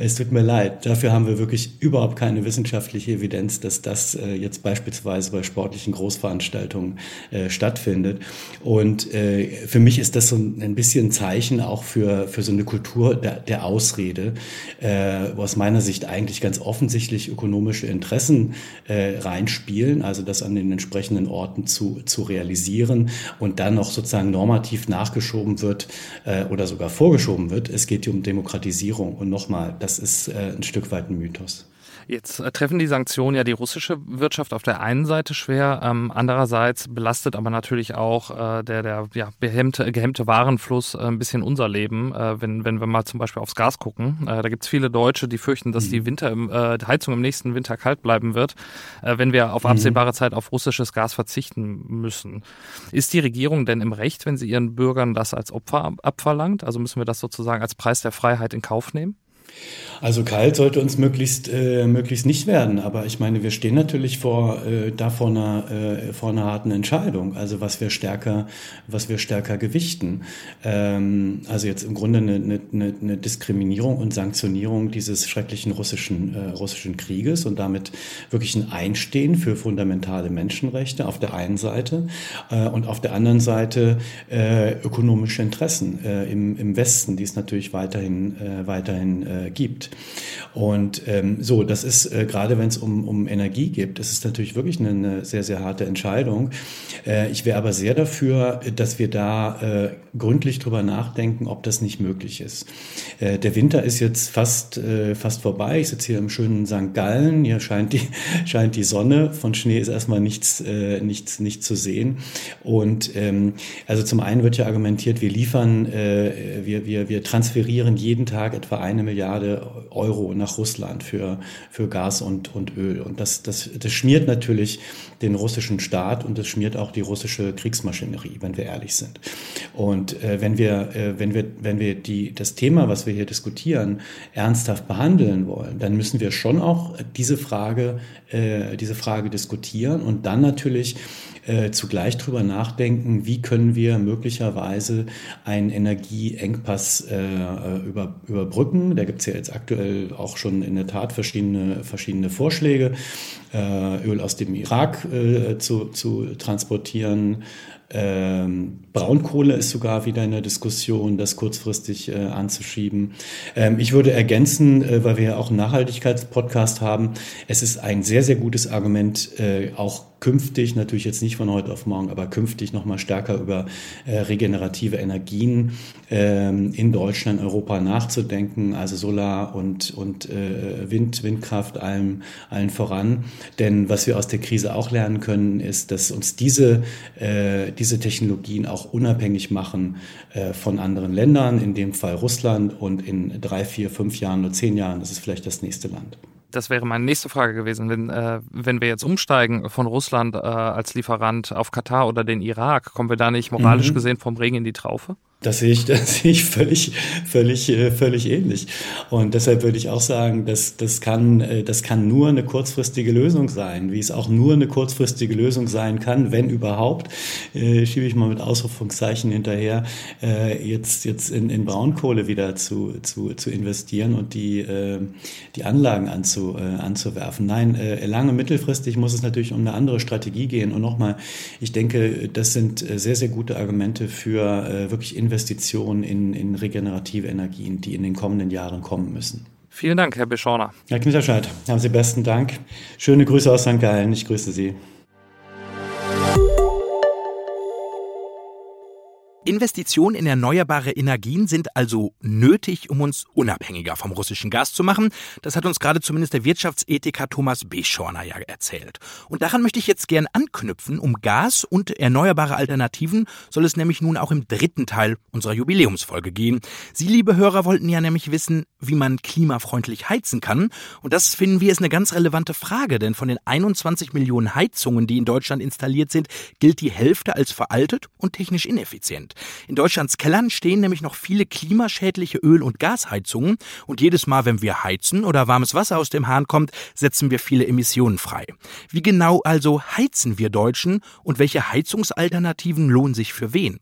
es tut mir leid. Dafür haben wir wirklich überhaupt keine wissenschaftliche Evidenz, dass das äh, jetzt beispielsweise bei sportlichen Großveranstaltungen äh, stattfindet. Und äh, für mich ist das so ein bisschen Zeichen auch für, für so eine Kultur der, der Ausrede, äh, wo aus meiner Sicht eigentlich ganz offensichtlich ökonomische Interessen äh, reinspielen, also das an den entsprechenden Orten zu, zu realisieren und dann noch sozusagen normativ nachgeschoben wird äh, oder sogar vorgeschoben wird. Es geht hier um Demokratisierung. Und nochmal, das ist äh, ein Stück weit ein Mythos. Jetzt äh, treffen die Sanktionen ja die russische Wirtschaft auf der einen Seite schwer, ähm, andererseits belastet aber natürlich auch äh, der, der ja, behemmte, gehemmte Warenfluss äh, ein bisschen unser Leben, äh, wenn, wenn wir mal zum Beispiel aufs Gas gucken. Äh, da gibt es viele Deutsche, die fürchten, dass die mhm. Winter im, äh, Heizung im nächsten Winter kalt bleiben wird, äh, wenn wir auf mhm. absehbare Zeit auf russisches Gas verzichten müssen. Ist die Regierung denn im Recht, wenn sie ihren Bürgern das als Opfer abverlangt? Also müssen wir das sozusagen als Preis der Freiheit in Kauf nehmen? Also kalt sollte uns möglichst, äh, möglichst nicht werden. Aber ich meine, wir stehen natürlich vor, äh, da vor einer, äh, vor einer harten Entscheidung. Also was wir stärker, was wir stärker gewichten. Ähm, also jetzt im Grunde eine, eine, eine Diskriminierung und Sanktionierung dieses schrecklichen russischen, äh, russischen Krieges und damit wirklich ein Einstehen für fundamentale Menschenrechte auf der einen Seite äh, und auf der anderen Seite äh, ökonomische Interessen äh, im, im Westen, die es natürlich weiterhin, äh, weiterhin äh, gibt. Und ähm, so, das ist äh, gerade, wenn es um, um Energie geht, das ist natürlich wirklich eine, eine sehr, sehr harte Entscheidung. Äh, ich wäre aber sehr dafür, dass wir da äh, gründlich drüber nachdenken, ob das nicht möglich ist. Äh, der Winter ist jetzt fast, äh, fast vorbei. Ich sitze hier im schönen St. Gallen. Hier scheint die, scheint die Sonne. Von Schnee ist erstmal nichts, äh, nichts, nichts zu sehen. Und ähm, also zum einen wird ja argumentiert, wir liefern, äh, wir, wir, wir transferieren jeden Tag etwa eine Milliarde Euro nach Russland für, für Gas und, und Öl. Und das, das, das schmiert natürlich den russischen Staat und das schmiert auch die russische Kriegsmaschinerie, wenn wir ehrlich sind. Und äh, wenn wir, äh, wenn wir, wenn wir die, das Thema, was wir hier diskutieren, ernsthaft behandeln wollen, dann müssen wir schon auch diese Frage, äh, diese Frage diskutieren und dann natürlich äh, zugleich darüber nachdenken, wie können wir möglicherweise einen Energieengpass äh, über, überbrücken. Da gibt es ja jetzt aktuell auch schon in der Tat verschiedene, verschiedene Vorschläge, äh, Öl aus dem Irak äh, zu, zu transportieren, ähm, Braunkohle ist sogar wieder in der Diskussion, das kurzfristig äh, anzuschieben. Ähm, ich würde ergänzen, äh, weil wir ja auch einen Nachhaltigkeitspodcast haben, es ist ein sehr, sehr gutes Argument, äh, auch künftig, natürlich jetzt nicht von heute auf morgen, aber künftig nochmal stärker über äh, regenerative Energien ähm, in Deutschland, Europa nachzudenken, also Solar und, und äh, Wind, Windkraft allen, allen voran. Denn was wir aus der Krise auch lernen können, ist, dass uns diese, äh, diese Technologien auch unabhängig machen äh, von anderen Ländern, in dem Fall Russland und in drei, vier, fünf Jahren oder zehn Jahren, das ist vielleicht das nächste Land das wäre meine nächste Frage gewesen. Wenn, äh, wenn wir jetzt umsteigen von Russland äh, als Lieferant auf Katar oder den Irak, kommen wir da nicht moralisch mhm. gesehen vom Regen in die Traufe? Das sehe ich, das sehe ich völlig, völlig, äh, völlig ähnlich. Und deshalb würde ich auch sagen, dass das kann, äh, das kann nur eine kurzfristige Lösung sein, wie es auch nur eine kurzfristige Lösung sein kann, wenn überhaupt, äh, schiebe ich mal mit Ausrufungszeichen hinterher, jetzt, jetzt in, in Braunkohle wieder zu, zu, zu investieren und die, die Anlagen anzu, anzuwerfen. Nein, lange mittelfristig muss es natürlich um eine andere Strategie gehen. Und nochmal, ich denke, das sind sehr, sehr gute Argumente für wirklich in Investitionen in, in regenerative Energien, die in den kommenden Jahren kommen müssen. Vielen Dank, Herr Beschorner. Herr Knitterscheid, haben Sie besten Dank. Schöne Grüße aus St. Gallen. Ich grüße Sie. Investitionen in erneuerbare Energien sind also nötig, um uns unabhängiger vom russischen Gas zu machen. Das hat uns gerade zumindest der Wirtschaftsethiker Thomas Beschorner ja erzählt. Und daran möchte ich jetzt gern anknüpfen. Um Gas und erneuerbare Alternativen soll es nämlich nun auch im dritten Teil unserer Jubiläumsfolge gehen. Sie, liebe Hörer, wollten ja nämlich wissen, wie man klimafreundlich heizen kann. Und das finden wir ist eine ganz relevante Frage, denn von den 21 Millionen Heizungen, die in Deutschland installiert sind, gilt die Hälfte als veraltet und technisch ineffizient. In Deutschlands Kellern stehen nämlich noch viele klimaschädliche Öl- und Gasheizungen und jedes Mal, wenn wir heizen oder warmes Wasser aus dem Hahn kommt, setzen wir viele Emissionen frei. Wie genau also heizen wir Deutschen und welche Heizungsalternativen lohnen sich für wen?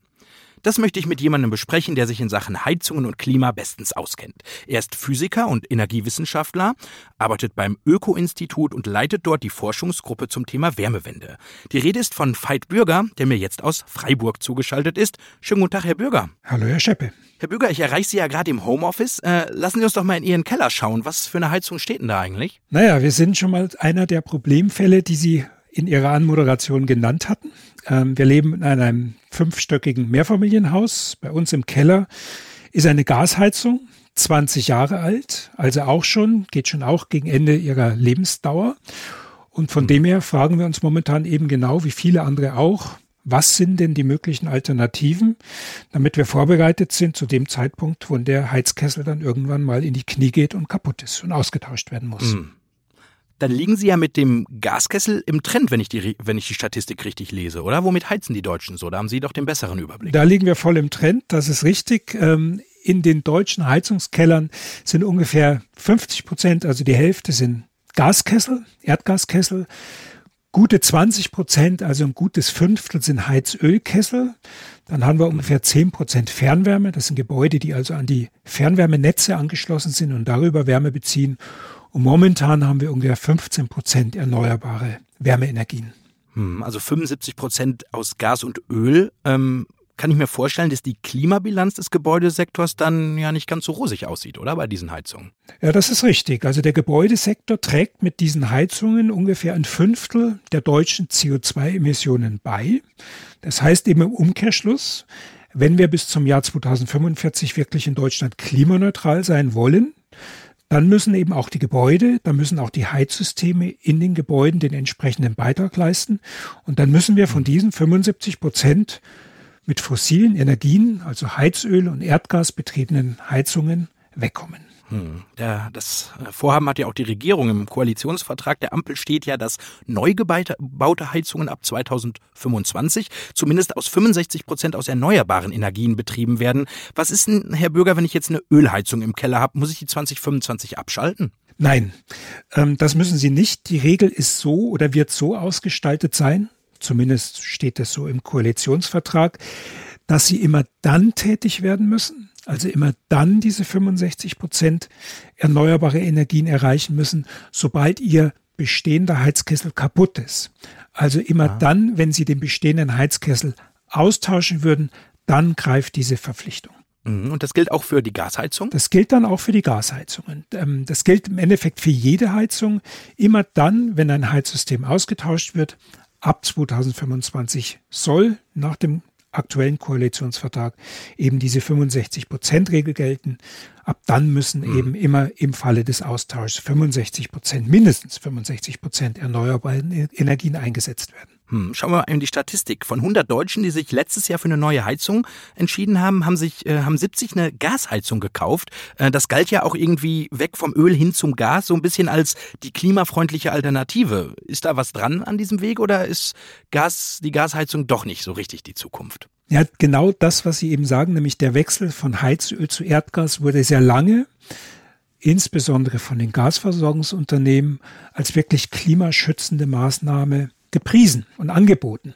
Das möchte ich mit jemandem besprechen, der sich in Sachen Heizungen und Klima bestens auskennt. Er ist Physiker und Energiewissenschaftler, arbeitet beim Öko-Institut und leitet dort die Forschungsgruppe zum Thema Wärmewende. Die Rede ist von Veit Bürger, der mir jetzt aus Freiburg zugeschaltet ist. Schönen guten Tag, Herr Bürger. Hallo, Herr Scheppe. Herr Bürger, ich erreiche Sie ja gerade im Homeoffice. Äh, lassen Sie uns doch mal in Ihren Keller schauen. Was für eine Heizung steht denn da eigentlich? Naja, wir sind schon mal einer der Problemfälle, die Sie in Ihrer Anmoderation genannt hatten. Ähm, wir leben in einem fünfstöckigen Mehrfamilienhaus. Bei uns im Keller ist eine Gasheizung, 20 Jahre alt, also auch schon, geht schon auch gegen Ende ihrer Lebensdauer. Und von dem her fragen wir uns momentan eben genau, wie viele andere auch, was sind denn die möglichen Alternativen, damit wir vorbereitet sind zu dem Zeitpunkt, wo der Heizkessel dann irgendwann mal in die Knie geht und kaputt ist und ausgetauscht werden muss. Mhm. Dann liegen Sie ja mit dem Gaskessel im Trend, wenn ich die, wenn ich die Statistik richtig lese, oder? Womit heizen die Deutschen so? Da haben Sie doch den besseren Überblick. Da liegen wir voll im Trend, das ist richtig. Ähm, in den deutschen Heizungskellern sind ungefähr 50 Prozent, also die Hälfte sind Gaskessel, Erdgaskessel. Gute 20 Prozent, also ein gutes Fünftel sind Heizölkessel. Dann haben wir ungefähr 10 Prozent Fernwärme. Das sind Gebäude, die also an die Fernwärmenetze angeschlossen sind und darüber Wärme beziehen. Und momentan haben wir ungefähr 15 Prozent erneuerbare Wärmeenergien. Hm, also 75 Prozent aus Gas und Öl. Ähm, kann ich mir vorstellen, dass die Klimabilanz des Gebäudesektors dann ja nicht ganz so rosig aussieht, oder bei diesen Heizungen? Ja, das ist richtig. Also der Gebäudesektor trägt mit diesen Heizungen ungefähr ein Fünftel der deutschen CO2-Emissionen bei. Das heißt eben im Umkehrschluss, wenn wir bis zum Jahr 2045 wirklich in Deutschland klimaneutral sein wollen, dann müssen eben auch die Gebäude, dann müssen auch die Heizsysteme in den Gebäuden den entsprechenden Beitrag leisten. Und dann müssen wir von diesen 75 Prozent mit fossilen Energien, also Heizöl und Erdgas betriebenen Heizungen wegkommen. Hm. Der, das Vorhaben hat ja auch die Regierung. Im Koalitionsvertrag der Ampel steht ja, dass neu gebaute Heizungen ab 2025 zumindest aus 65 Prozent aus erneuerbaren Energien betrieben werden. Was ist denn, Herr Bürger, wenn ich jetzt eine Ölheizung im Keller habe? Muss ich die 2025 abschalten? Nein, ähm, das müssen Sie nicht. Die Regel ist so oder wird so ausgestaltet sein, zumindest steht es so im Koalitionsvertrag, dass sie immer dann tätig werden müssen, also immer dann diese 65 Prozent erneuerbare Energien erreichen müssen, sobald ihr bestehender Heizkessel kaputt ist. Also immer ja. dann, wenn sie den bestehenden Heizkessel austauschen würden, dann greift diese Verpflichtung. Mhm. Und das gilt auch für die Gasheizung? Das gilt dann auch für die Gasheizungen. Ähm, das gilt im Endeffekt für jede Heizung. Immer dann, wenn ein Heizsystem ausgetauscht wird, ab 2025 soll nach dem aktuellen Koalitionsvertrag eben diese 65-Prozent-Regel gelten. Ab dann müssen mhm. eben immer im Falle des Austauschs 65 Prozent, mindestens 65 Prozent erneuerbare Energien eingesetzt werden. Hm, schauen wir mal in die Statistik. Von 100 Deutschen, die sich letztes Jahr für eine neue Heizung entschieden haben, haben sich äh, haben 70 eine Gasheizung gekauft. Äh, das galt ja auch irgendwie weg vom Öl hin zum Gas, so ein bisschen als die klimafreundliche Alternative. Ist da was dran an diesem Weg oder ist Gas die Gasheizung doch nicht so richtig die Zukunft? Ja, genau das, was Sie eben sagen, nämlich der Wechsel von Heizöl zu Erdgas wurde sehr lange insbesondere von den Gasversorgungsunternehmen als wirklich klimaschützende Maßnahme gepriesen und angeboten.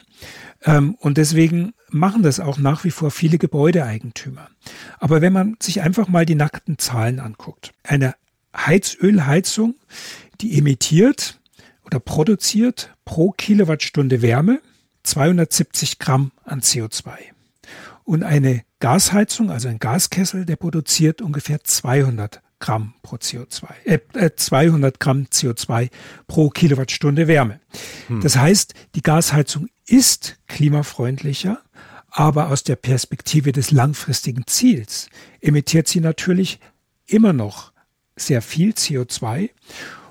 Ähm, und deswegen machen das auch nach wie vor viele Gebäudeeigentümer. Aber wenn man sich einfach mal die nackten Zahlen anguckt, eine Heizölheizung, die emittiert oder produziert pro Kilowattstunde Wärme 270 Gramm an CO2. Und eine Gasheizung, also ein Gaskessel, der produziert ungefähr 200 Gramm pro CO2, äh, 200 äh, Gramm CO2 pro Kilowattstunde Wärme. Hm. Das heißt, die Gasheizung ist klimafreundlicher, aber aus der Perspektive des langfristigen Ziels emittiert sie natürlich immer noch sehr viel CO2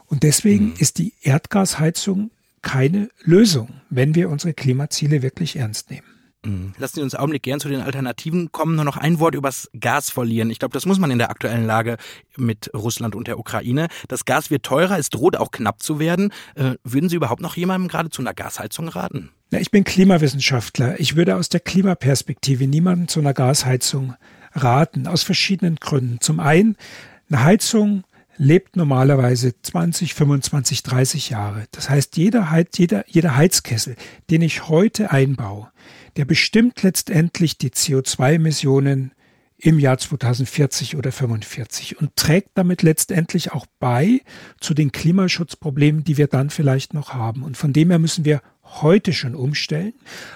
und deswegen hm. ist die Erdgasheizung keine Lösung, wenn wir unsere Klimaziele wirklich ernst nehmen. Mhm. Lassen Sie uns Augenblick gern zu den Alternativen kommen. Nur noch ein Wort übers Gas verlieren. Ich glaube, das muss man in der aktuellen Lage mit Russland und der Ukraine. Das Gas wird teurer, es droht auch knapp zu werden. Äh, würden Sie überhaupt noch jemandem gerade zu einer Gasheizung raten? Ja, ich bin Klimawissenschaftler. Ich würde aus der Klimaperspektive niemandem zu einer Gasheizung raten, aus verschiedenen Gründen. Zum einen, eine Heizung lebt normalerweise 20, 25, 30 Jahre. Das heißt, jeder, jeder, jeder Heizkessel, den ich heute einbaue, der bestimmt letztendlich die CO2-Emissionen im Jahr 2040 oder 45 und trägt damit letztendlich auch bei zu den Klimaschutzproblemen, die wir dann vielleicht noch haben. Und von dem her müssen wir heute schon umstellen.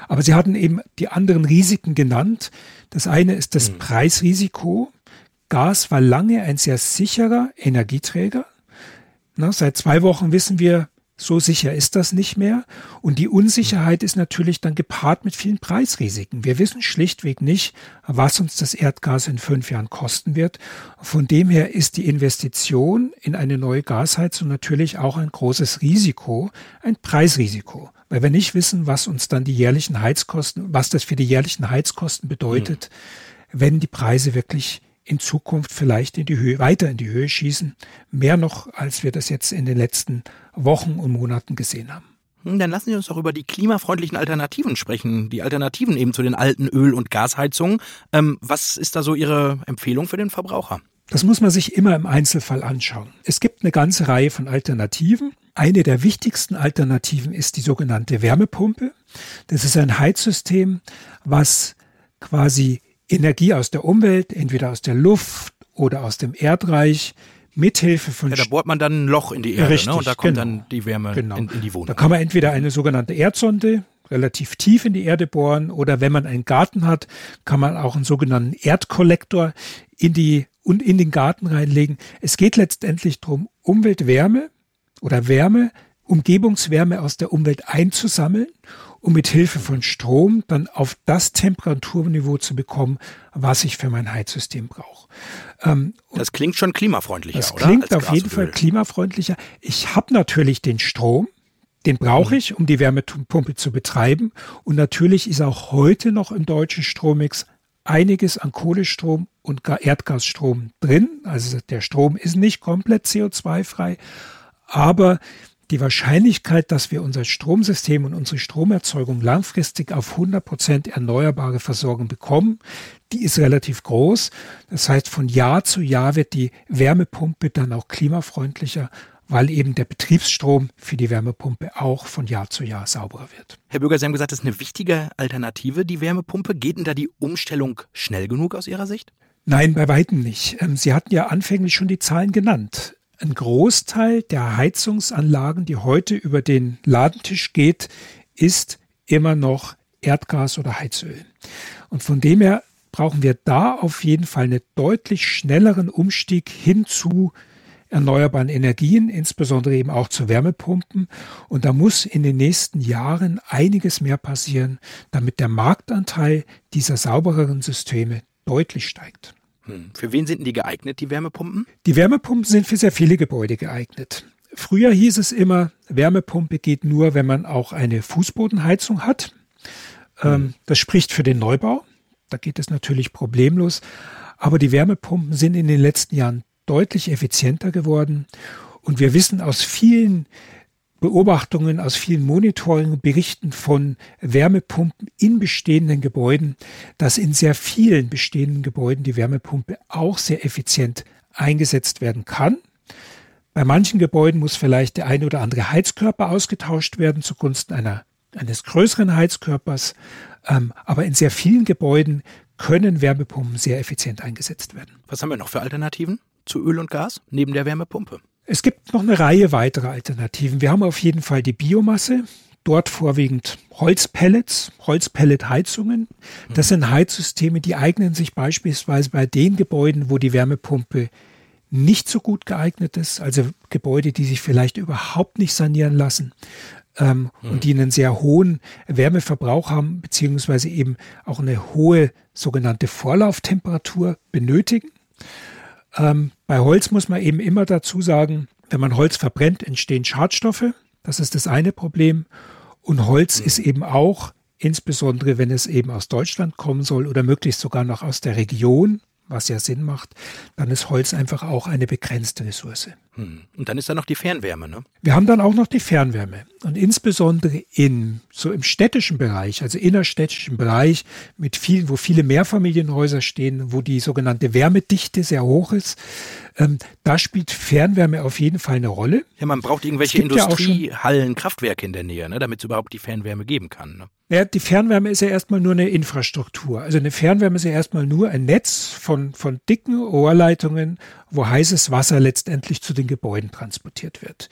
Aber Sie hatten eben die anderen Risiken genannt. Das eine ist das mhm. Preisrisiko. Gas war lange ein sehr sicherer Energieträger. Na, seit zwei Wochen wissen wir, so sicher ist das nicht mehr. Und die Unsicherheit ist natürlich dann gepaart mit vielen Preisrisiken. Wir wissen schlichtweg nicht, was uns das Erdgas in fünf Jahren kosten wird. Von dem her ist die Investition in eine neue Gasheizung natürlich auch ein großes Risiko, ein Preisrisiko. Weil wir nicht wissen, was uns dann die jährlichen Heizkosten, was das für die jährlichen Heizkosten bedeutet, mhm. wenn die Preise wirklich in Zukunft vielleicht in die Höhe, weiter in die Höhe schießen. Mehr noch, als wir das jetzt in den letzten Wochen und Monaten gesehen haben. Hm, dann lassen Sie uns doch über die klimafreundlichen Alternativen sprechen. Die Alternativen eben zu den alten Öl- und Gasheizungen. Ähm, was ist da so Ihre Empfehlung für den Verbraucher? Das muss man sich immer im Einzelfall anschauen. Es gibt eine ganze Reihe von Alternativen. Eine der wichtigsten Alternativen ist die sogenannte Wärmepumpe. Das ist ein Heizsystem, was quasi Energie aus der Umwelt, entweder aus der Luft oder aus dem Erdreich, mithilfe von. Ja, da bohrt man dann ein Loch in die Erde richtig, ne? und da kommt genau, dann die Wärme genau. in, in, die Wohnung. Da kann man entweder eine sogenannte Erdsonde relativ tief in die Erde bohren oder wenn man einen Garten hat, kann man auch einen sogenannten Erdkollektor in die und in den Garten reinlegen. Es geht letztendlich darum, Umweltwärme oder Wärme, Umgebungswärme aus der Umwelt einzusammeln um mit Hilfe von Strom dann auf das Temperaturniveau zu bekommen, was ich für mein Heizsystem brauche. Ähm, das klingt schon klimafreundlicher, das oder? Das klingt auf jeden Fall klimafreundlicher. Ich habe natürlich den Strom, den brauche mhm. ich, um die Wärmepumpe zu betreiben. Und natürlich ist auch heute noch im deutschen Strommix einiges an Kohlestrom und Erdgasstrom drin. Also der Strom ist nicht komplett CO2-frei, aber die Wahrscheinlichkeit, dass wir unser Stromsystem und unsere Stromerzeugung langfristig auf 100 Prozent erneuerbare Versorgung bekommen, die ist relativ groß. Das heißt, von Jahr zu Jahr wird die Wärmepumpe dann auch klimafreundlicher, weil eben der Betriebsstrom für die Wärmepumpe auch von Jahr zu Jahr sauberer wird. Herr Bürger, Sie haben gesagt, das ist eine wichtige Alternative, die Wärmepumpe. Geht denn da die Umstellung schnell genug aus Ihrer Sicht? Nein, bei weitem nicht. Ähm, Sie hatten ja anfänglich schon die Zahlen genannt ein Großteil der Heizungsanlagen, die heute über den Ladentisch geht, ist immer noch Erdgas oder Heizöl. Und von dem her brauchen wir da auf jeden Fall einen deutlich schnelleren Umstieg hin zu erneuerbaren Energien, insbesondere eben auch zu Wärmepumpen. Und da muss in den nächsten Jahren einiges mehr passieren, damit der Marktanteil dieser saubereren Systeme deutlich steigt. Hm. Für wen sind denn die geeignet, die Wärmepumpen? Die Wärmepumpen sind für sehr viele Gebäude geeignet. Früher hieß es immer, Wärmepumpe geht nur, wenn man auch eine Fußbodenheizung hat. Mhm. das spricht für den Neubau. Da geht es natürlich problemlos. Aber die Wärmepumpen sind in den letzten Jahren deutlich effizienter geworden. Und wir wissen aus vielen Beobachtungen aus vielen Monitoring und Berichten von Wärmepumpen in bestehenden Gebäuden, dass in sehr vielen bestehenden Gebäuden die Wärmepumpe auch sehr effizient eingesetzt werden kann. Bei manchen Gebäuden muss vielleicht der eine oder andere Heizkörper ausgetauscht werden zugunsten einer, eines größeren Heizkörpers. Ähm, aber in sehr vielen Gebäuden können Wärmepumpen sehr effizient eingesetzt werden. Was haben wir noch für Alternativen zu Öl und Gas neben der Wärmepumpe? Es gibt noch eine Reihe weiterer Alternativen. Wir haben auf jeden Fall die Biomasse, dort vorwiegend Holzpellets, Holzpelletheizungen. Das sind Heizsysteme, die eignen sich beispielsweise bei den Gebäuden, wo die Wärmepumpe nicht so gut geeignet ist, also Gebäude, die sich vielleicht überhaupt nicht sanieren lassen ähm, mhm. und die einen sehr hohen Wärmeverbrauch haben, beziehungsweise eben auch eine hohe sogenannte Vorlauftemperatur benötigen. Ähm, bei Holz muss man eben immer dazu sagen, wenn man Holz verbrennt, entstehen Schadstoffe. Das ist das eine Problem. Und Holz ist eben auch, insbesondere wenn es eben aus Deutschland kommen soll oder möglichst sogar noch aus der Region, was ja Sinn macht, dann ist Holz einfach auch eine begrenzte Ressource. Hm. Und dann ist da noch die Fernwärme, ne? Wir haben dann auch noch die Fernwärme. Und insbesondere in, so im städtischen Bereich, also innerstädtischen Bereich, mit vielen, wo viele Mehrfamilienhäuser stehen, wo die sogenannte Wärmedichte sehr hoch ist, ähm, da spielt Fernwärme auf jeden Fall eine Rolle. Ja, man braucht irgendwelche Industriehallen, ja Kraftwerke in der Nähe, ne, damit es überhaupt die Fernwärme geben kann. Ne? Ja, die Fernwärme ist ja erstmal nur eine Infrastruktur. Also eine Fernwärme ist ja erstmal nur ein Netz von, von dicken Rohrleitungen, wo heißes Wasser letztendlich zu den Gebäuden transportiert wird.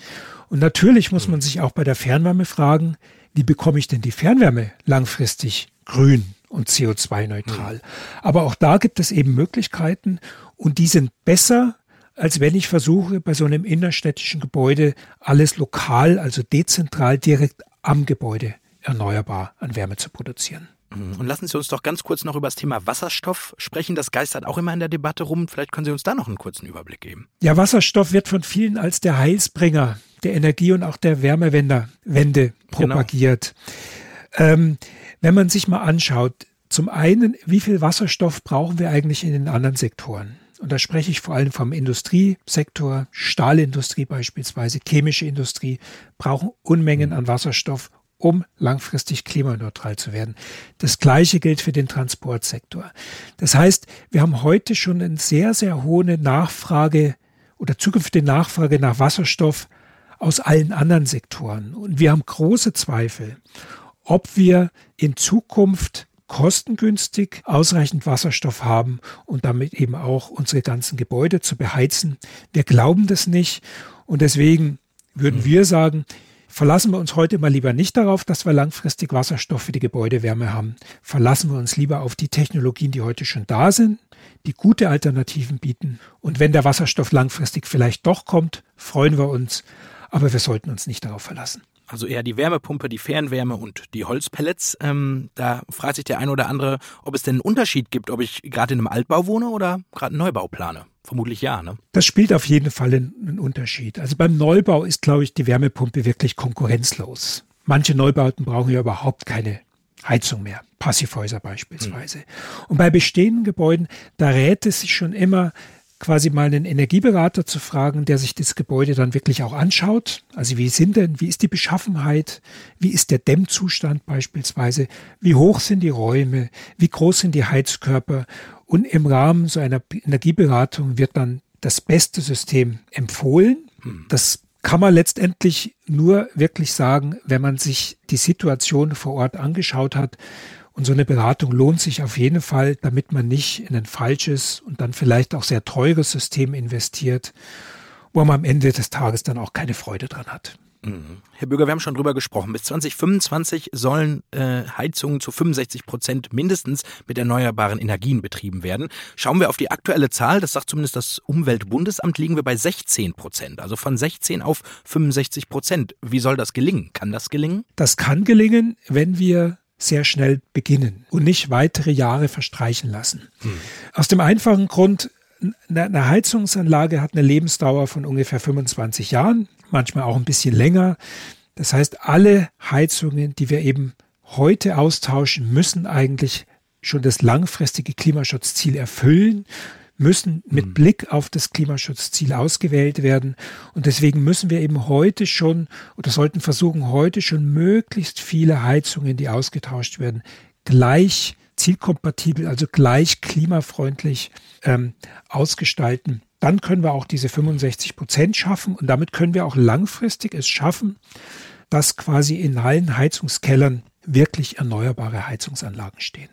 Und natürlich muss man sich auch bei der Fernwärme fragen, wie bekomme ich denn die Fernwärme langfristig grün und CO2-neutral? Aber auch da gibt es eben Möglichkeiten und die sind besser als wenn ich versuche, bei so einem innerstädtischen Gebäude alles lokal, also dezentral direkt am Gebäude erneuerbar an Wärme zu produzieren. Mhm. Und lassen Sie uns doch ganz kurz noch über das Thema Wasserstoff sprechen. Das geistert auch immer in der Debatte rum. Vielleicht können Sie uns da noch einen kurzen Überblick geben. Ja, Wasserstoff wird von vielen als der Heilsbringer der Energie- und auch der Wärmewende Wende genau. propagiert. Genau. Ähm, wenn man sich mal anschaut, zum einen, wie viel Wasserstoff brauchen wir eigentlich in den anderen Sektoren? Und da spreche ich vor allem vom Industriesektor, Stahlindustrie beispielsweise, chemische Industrie, brauchen Unmengen an Wasserstoff, um langfristig klimaneutral zu werden. Das Gleiche gilt für den Transportsektor. Das heißt, wir haben heute schon eine sehr, sehr hohe Nachfrage oder zukünftige Nachfrage nach Wasserstoff aus allen anderen Sektoren. Und wir haben große Zweifel, ob wir in Zukunft kostengünstig ausreichend Wasserstoff haben und damit eben auch unsere ganzen Gebäude zu beheizen. Wir glauben das nicht und deswegen würden mhm. wir sagen, Verlassen wir uns heute mal lieber nicht darauf, dass wir langfristig Wasserstoff für die Gebäudewärme haben. Verlassen wir uns lieber auf die Technologien, die heute schon da sind, die gute Alternativen bieten. Und wenn der Wasserstoff langfristig vielleicht doch kommt, freuen wir uns. Aber wir sollten uns nicht darauf verlassen. Also eher die Wärmepumpe, die Fernwärme und die Holzpellets. Ähm, da fragt sich der eine oder andere, ob es denn einen Unterschied gibt, ob ich gerade in einem Altbau wohne oder gerade einen Neubau plane. Vermutlich ja, ne? Das spielt auf jeden Fall einen Unterschied. Also beim Neubau ist, glaube ich, die Wärmepumpe wirklich konkurrenzlos. Manche Neubauten brauchen ja überhaupt keine Heizung mehr. Passivhäuser beispielsweise. Hm. Und bei bestehenden Gebäuden, da rät es sich schon immer, quasi mal einen Energieberater zu fragen, der sich das Gebäude dann wirklich auch anschaut. Also wie sind denn, wie ist die Beschaffenheit, wie ist der Dämmzustand beispielsweise, wie hoch sind die Räume, wie groß sind die Heizkörper und im Rahmen so einer Energieberatung wird dann das beste System empfohlen. Hm. Das kann man letztendlich nur wirklich sagen, wenn man sich die Situation vor Ort angeschaut hat und so eine Beratung lohnt sich auf jeden Fall, damit man nicht in ein falsches und dann vielleicht auch sehr teures System investiert, wo man am Ende des Tages dann auch keine Freude dran hat. Mhm. Herr Bürger, wir haben schon drüber gesprochen. Bis 2025 sollen äh, Heizungen zu 65 Prozent mindestens mit erneuerbaren Energien betrieben werden. Schauen wir auf die aktuelle Zahl, das sagt zumindest das Umweltbundesamt, liegen wir bei 16 Prozent. Also von 16 auf 65 Prozent. Wie soll das gelingen? Kann das gelingen? Das kann gelingen, wenn wir sehr schnell beginnen und nicht weitere Jahre verstreichen lassen. Hm. Aus dem einfachen Grund, eine Heizungsanlage hat eine Lebensdauer von ungefähr 25 Jahren, manchmal auch ein bisschen länger. Das heißt, alle Heizungen, die wir eben heute austauschen, müssen eigentlich schon das langfristige Klimaschutzziel erfüllen müssen mit hm. Blick auf das Klimaschutzziel ausgewählt werden. Und deswegen müssen wir eben heute schon oder sollten versuchen, heute schon möglichst viele Heizungen, die ausgetauscht werden, gleich zielkompatibel, also gleich klimafreundlich ähm, ausgestalten. Dann können wir auch diese 65 Prozent schaffen und damit können wir auch langfristig es schaffen, dass quasi in allen Heizungskellern wirklich erneuerbare Heizungsanlagen stehen.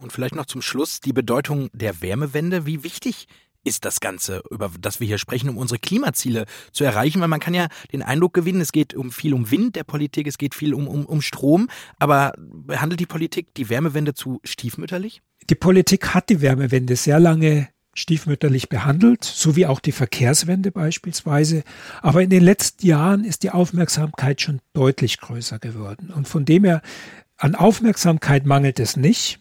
Und vielleicht noch zum Schluss die Bedeutung der Wärmewende. Wie wichtig ist das Ganze, über das wir hier sprechen, um unsere Klimaziele zu erreichen? Weil man kann ja den Eindruck gewinnen, es geht um viel um Wind der Politik, es geht viel um, um, um Strom. Aber behandelt die Politik die Wärmewende zu stiefmütterlich? Die Politik hat die Wärmewende sehr lange stiefmütterlich behandelt, so wie auch die Verkehrswende beispielsweise. Aber in den letzten Jahren ist die Aufmerksamkeit schon deutlich größer geworden. Und von dem her, an Aufmerksamkeit mangelt es nicht.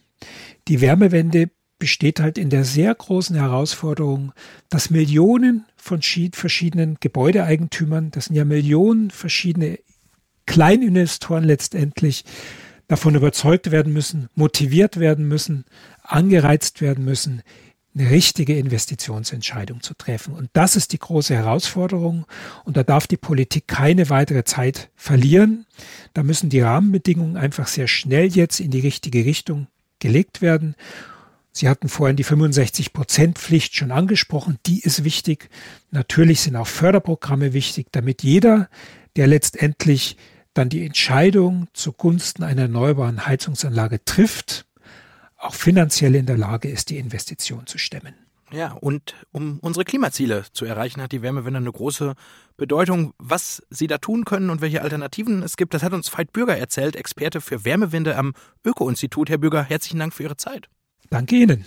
Die Wärmewende besteht halt in der sehr großen Herausforderung, dass Millionen von verschiedenen Gebäudeeigentümern, das sind ja Millionen verschiedene Kleininvestoren letztendlich, davon überzeugt werden müssen, motiviert werden müssen, angereizt werden müssen, eine richtige Investitionsentscheidung zu treffen. Und das ist die große Herausforderung. Und da darf die Politik keine weitere Zeit verlieren. Da müssen die Rahmenbedingungen einfach sehr schnell jetzt in die richtige Richtung gelegt werden. Sie hatten vorhin die 65-Prozent-Pflicht schon angesprochen. Die ist wichtig. Natürlich sind auch Förderprogramme wichtig, damit jeder, der letztendlich dann die Entscheidung zugunsten einer erneuerbaren Heizungsanlage trifft, auch finanziell in der Lage ist, die Investition zu stemmen. Ja, und um unsere Klimaziele zu erreichen, hat die Wärmewende eine große Bedeutung. Was Sie da tun können und welche Alternativen es gibt, das hat uns Veit Bürger erzählt, Experte für Wärmewende am Öko-Institut. Herr Bürger, herzlichen Dank für Ihre Zeit. Danke Ihnen.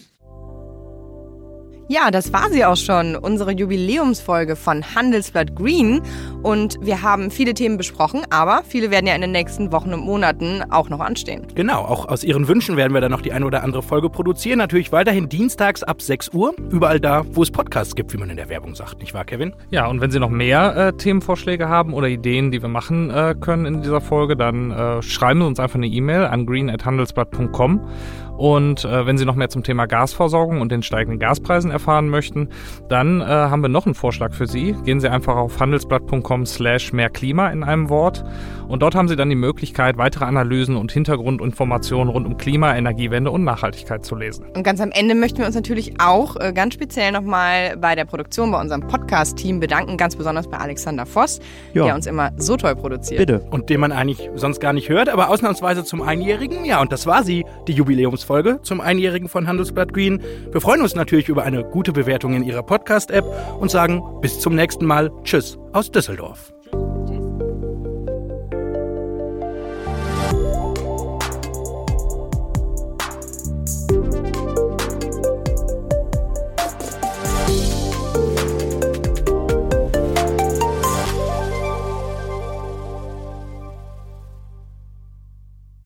Ja, das war sie auch schon, unsere Jubiläumsfolge von Handelsblatt Green. Und wir haben viele Themen besprochen, aber viele werden ja in den nächsten Wochen und Monaten auch noch anstehen. Genau, auch aus Ihren Wünschen werden wir dann noch die eine oder andere Folge produzieren. Natürlich weiterhin dienstags ab 6 Uhr, überall da, wo es Podcasts gibt, wie man in der Werbung sagt, nicht wahr, Kevin? Ja, und wenn Sie noch mehr äh, Themenvorschläge haben oder Ideen, die wir machen äh, können in dieser Folge, dann äh, schreiben Sie uns einfach eine E-Mail an green.handelsblatt.com. Und äh, wenn Sie noch mehr zum Thema Gasversorgung und den steigenden Gaspreisen erfahren möchten, dann äh, haben wir noch einen Vorschlag für Sie. Gehen Sie einfach auf handelsblatt.com slash mehr Klima in einem Wort. Und dort haben Sie dann die Möglichkeit, weitere Analysen und Hintergrundinformationen rund um Klima, Energiewende und Nachhaltigkeit zu lesen. Und ganz am Ende möchten wir uns natürlich auch äh, ganz speziell nochmal bei der Produktion, bei unserem Podcast-Team bedanken, ganz besonders bei Alexander Voss, ja. der uns immer so toll produziert. Bitte. Und den man eigentlich sonst gar nicht hört, aber ausnahmsweise zum Einjährigen. Ja, und das war sie, die Jubiläumsfolge zum Einjährigen von Handelsblatt Green. Wir freuen uns natürlich über eine gute Bewertung in Ihrer Podcast-App und sagen bis zum nächsten Mal Tschüss aus Düsseldorf.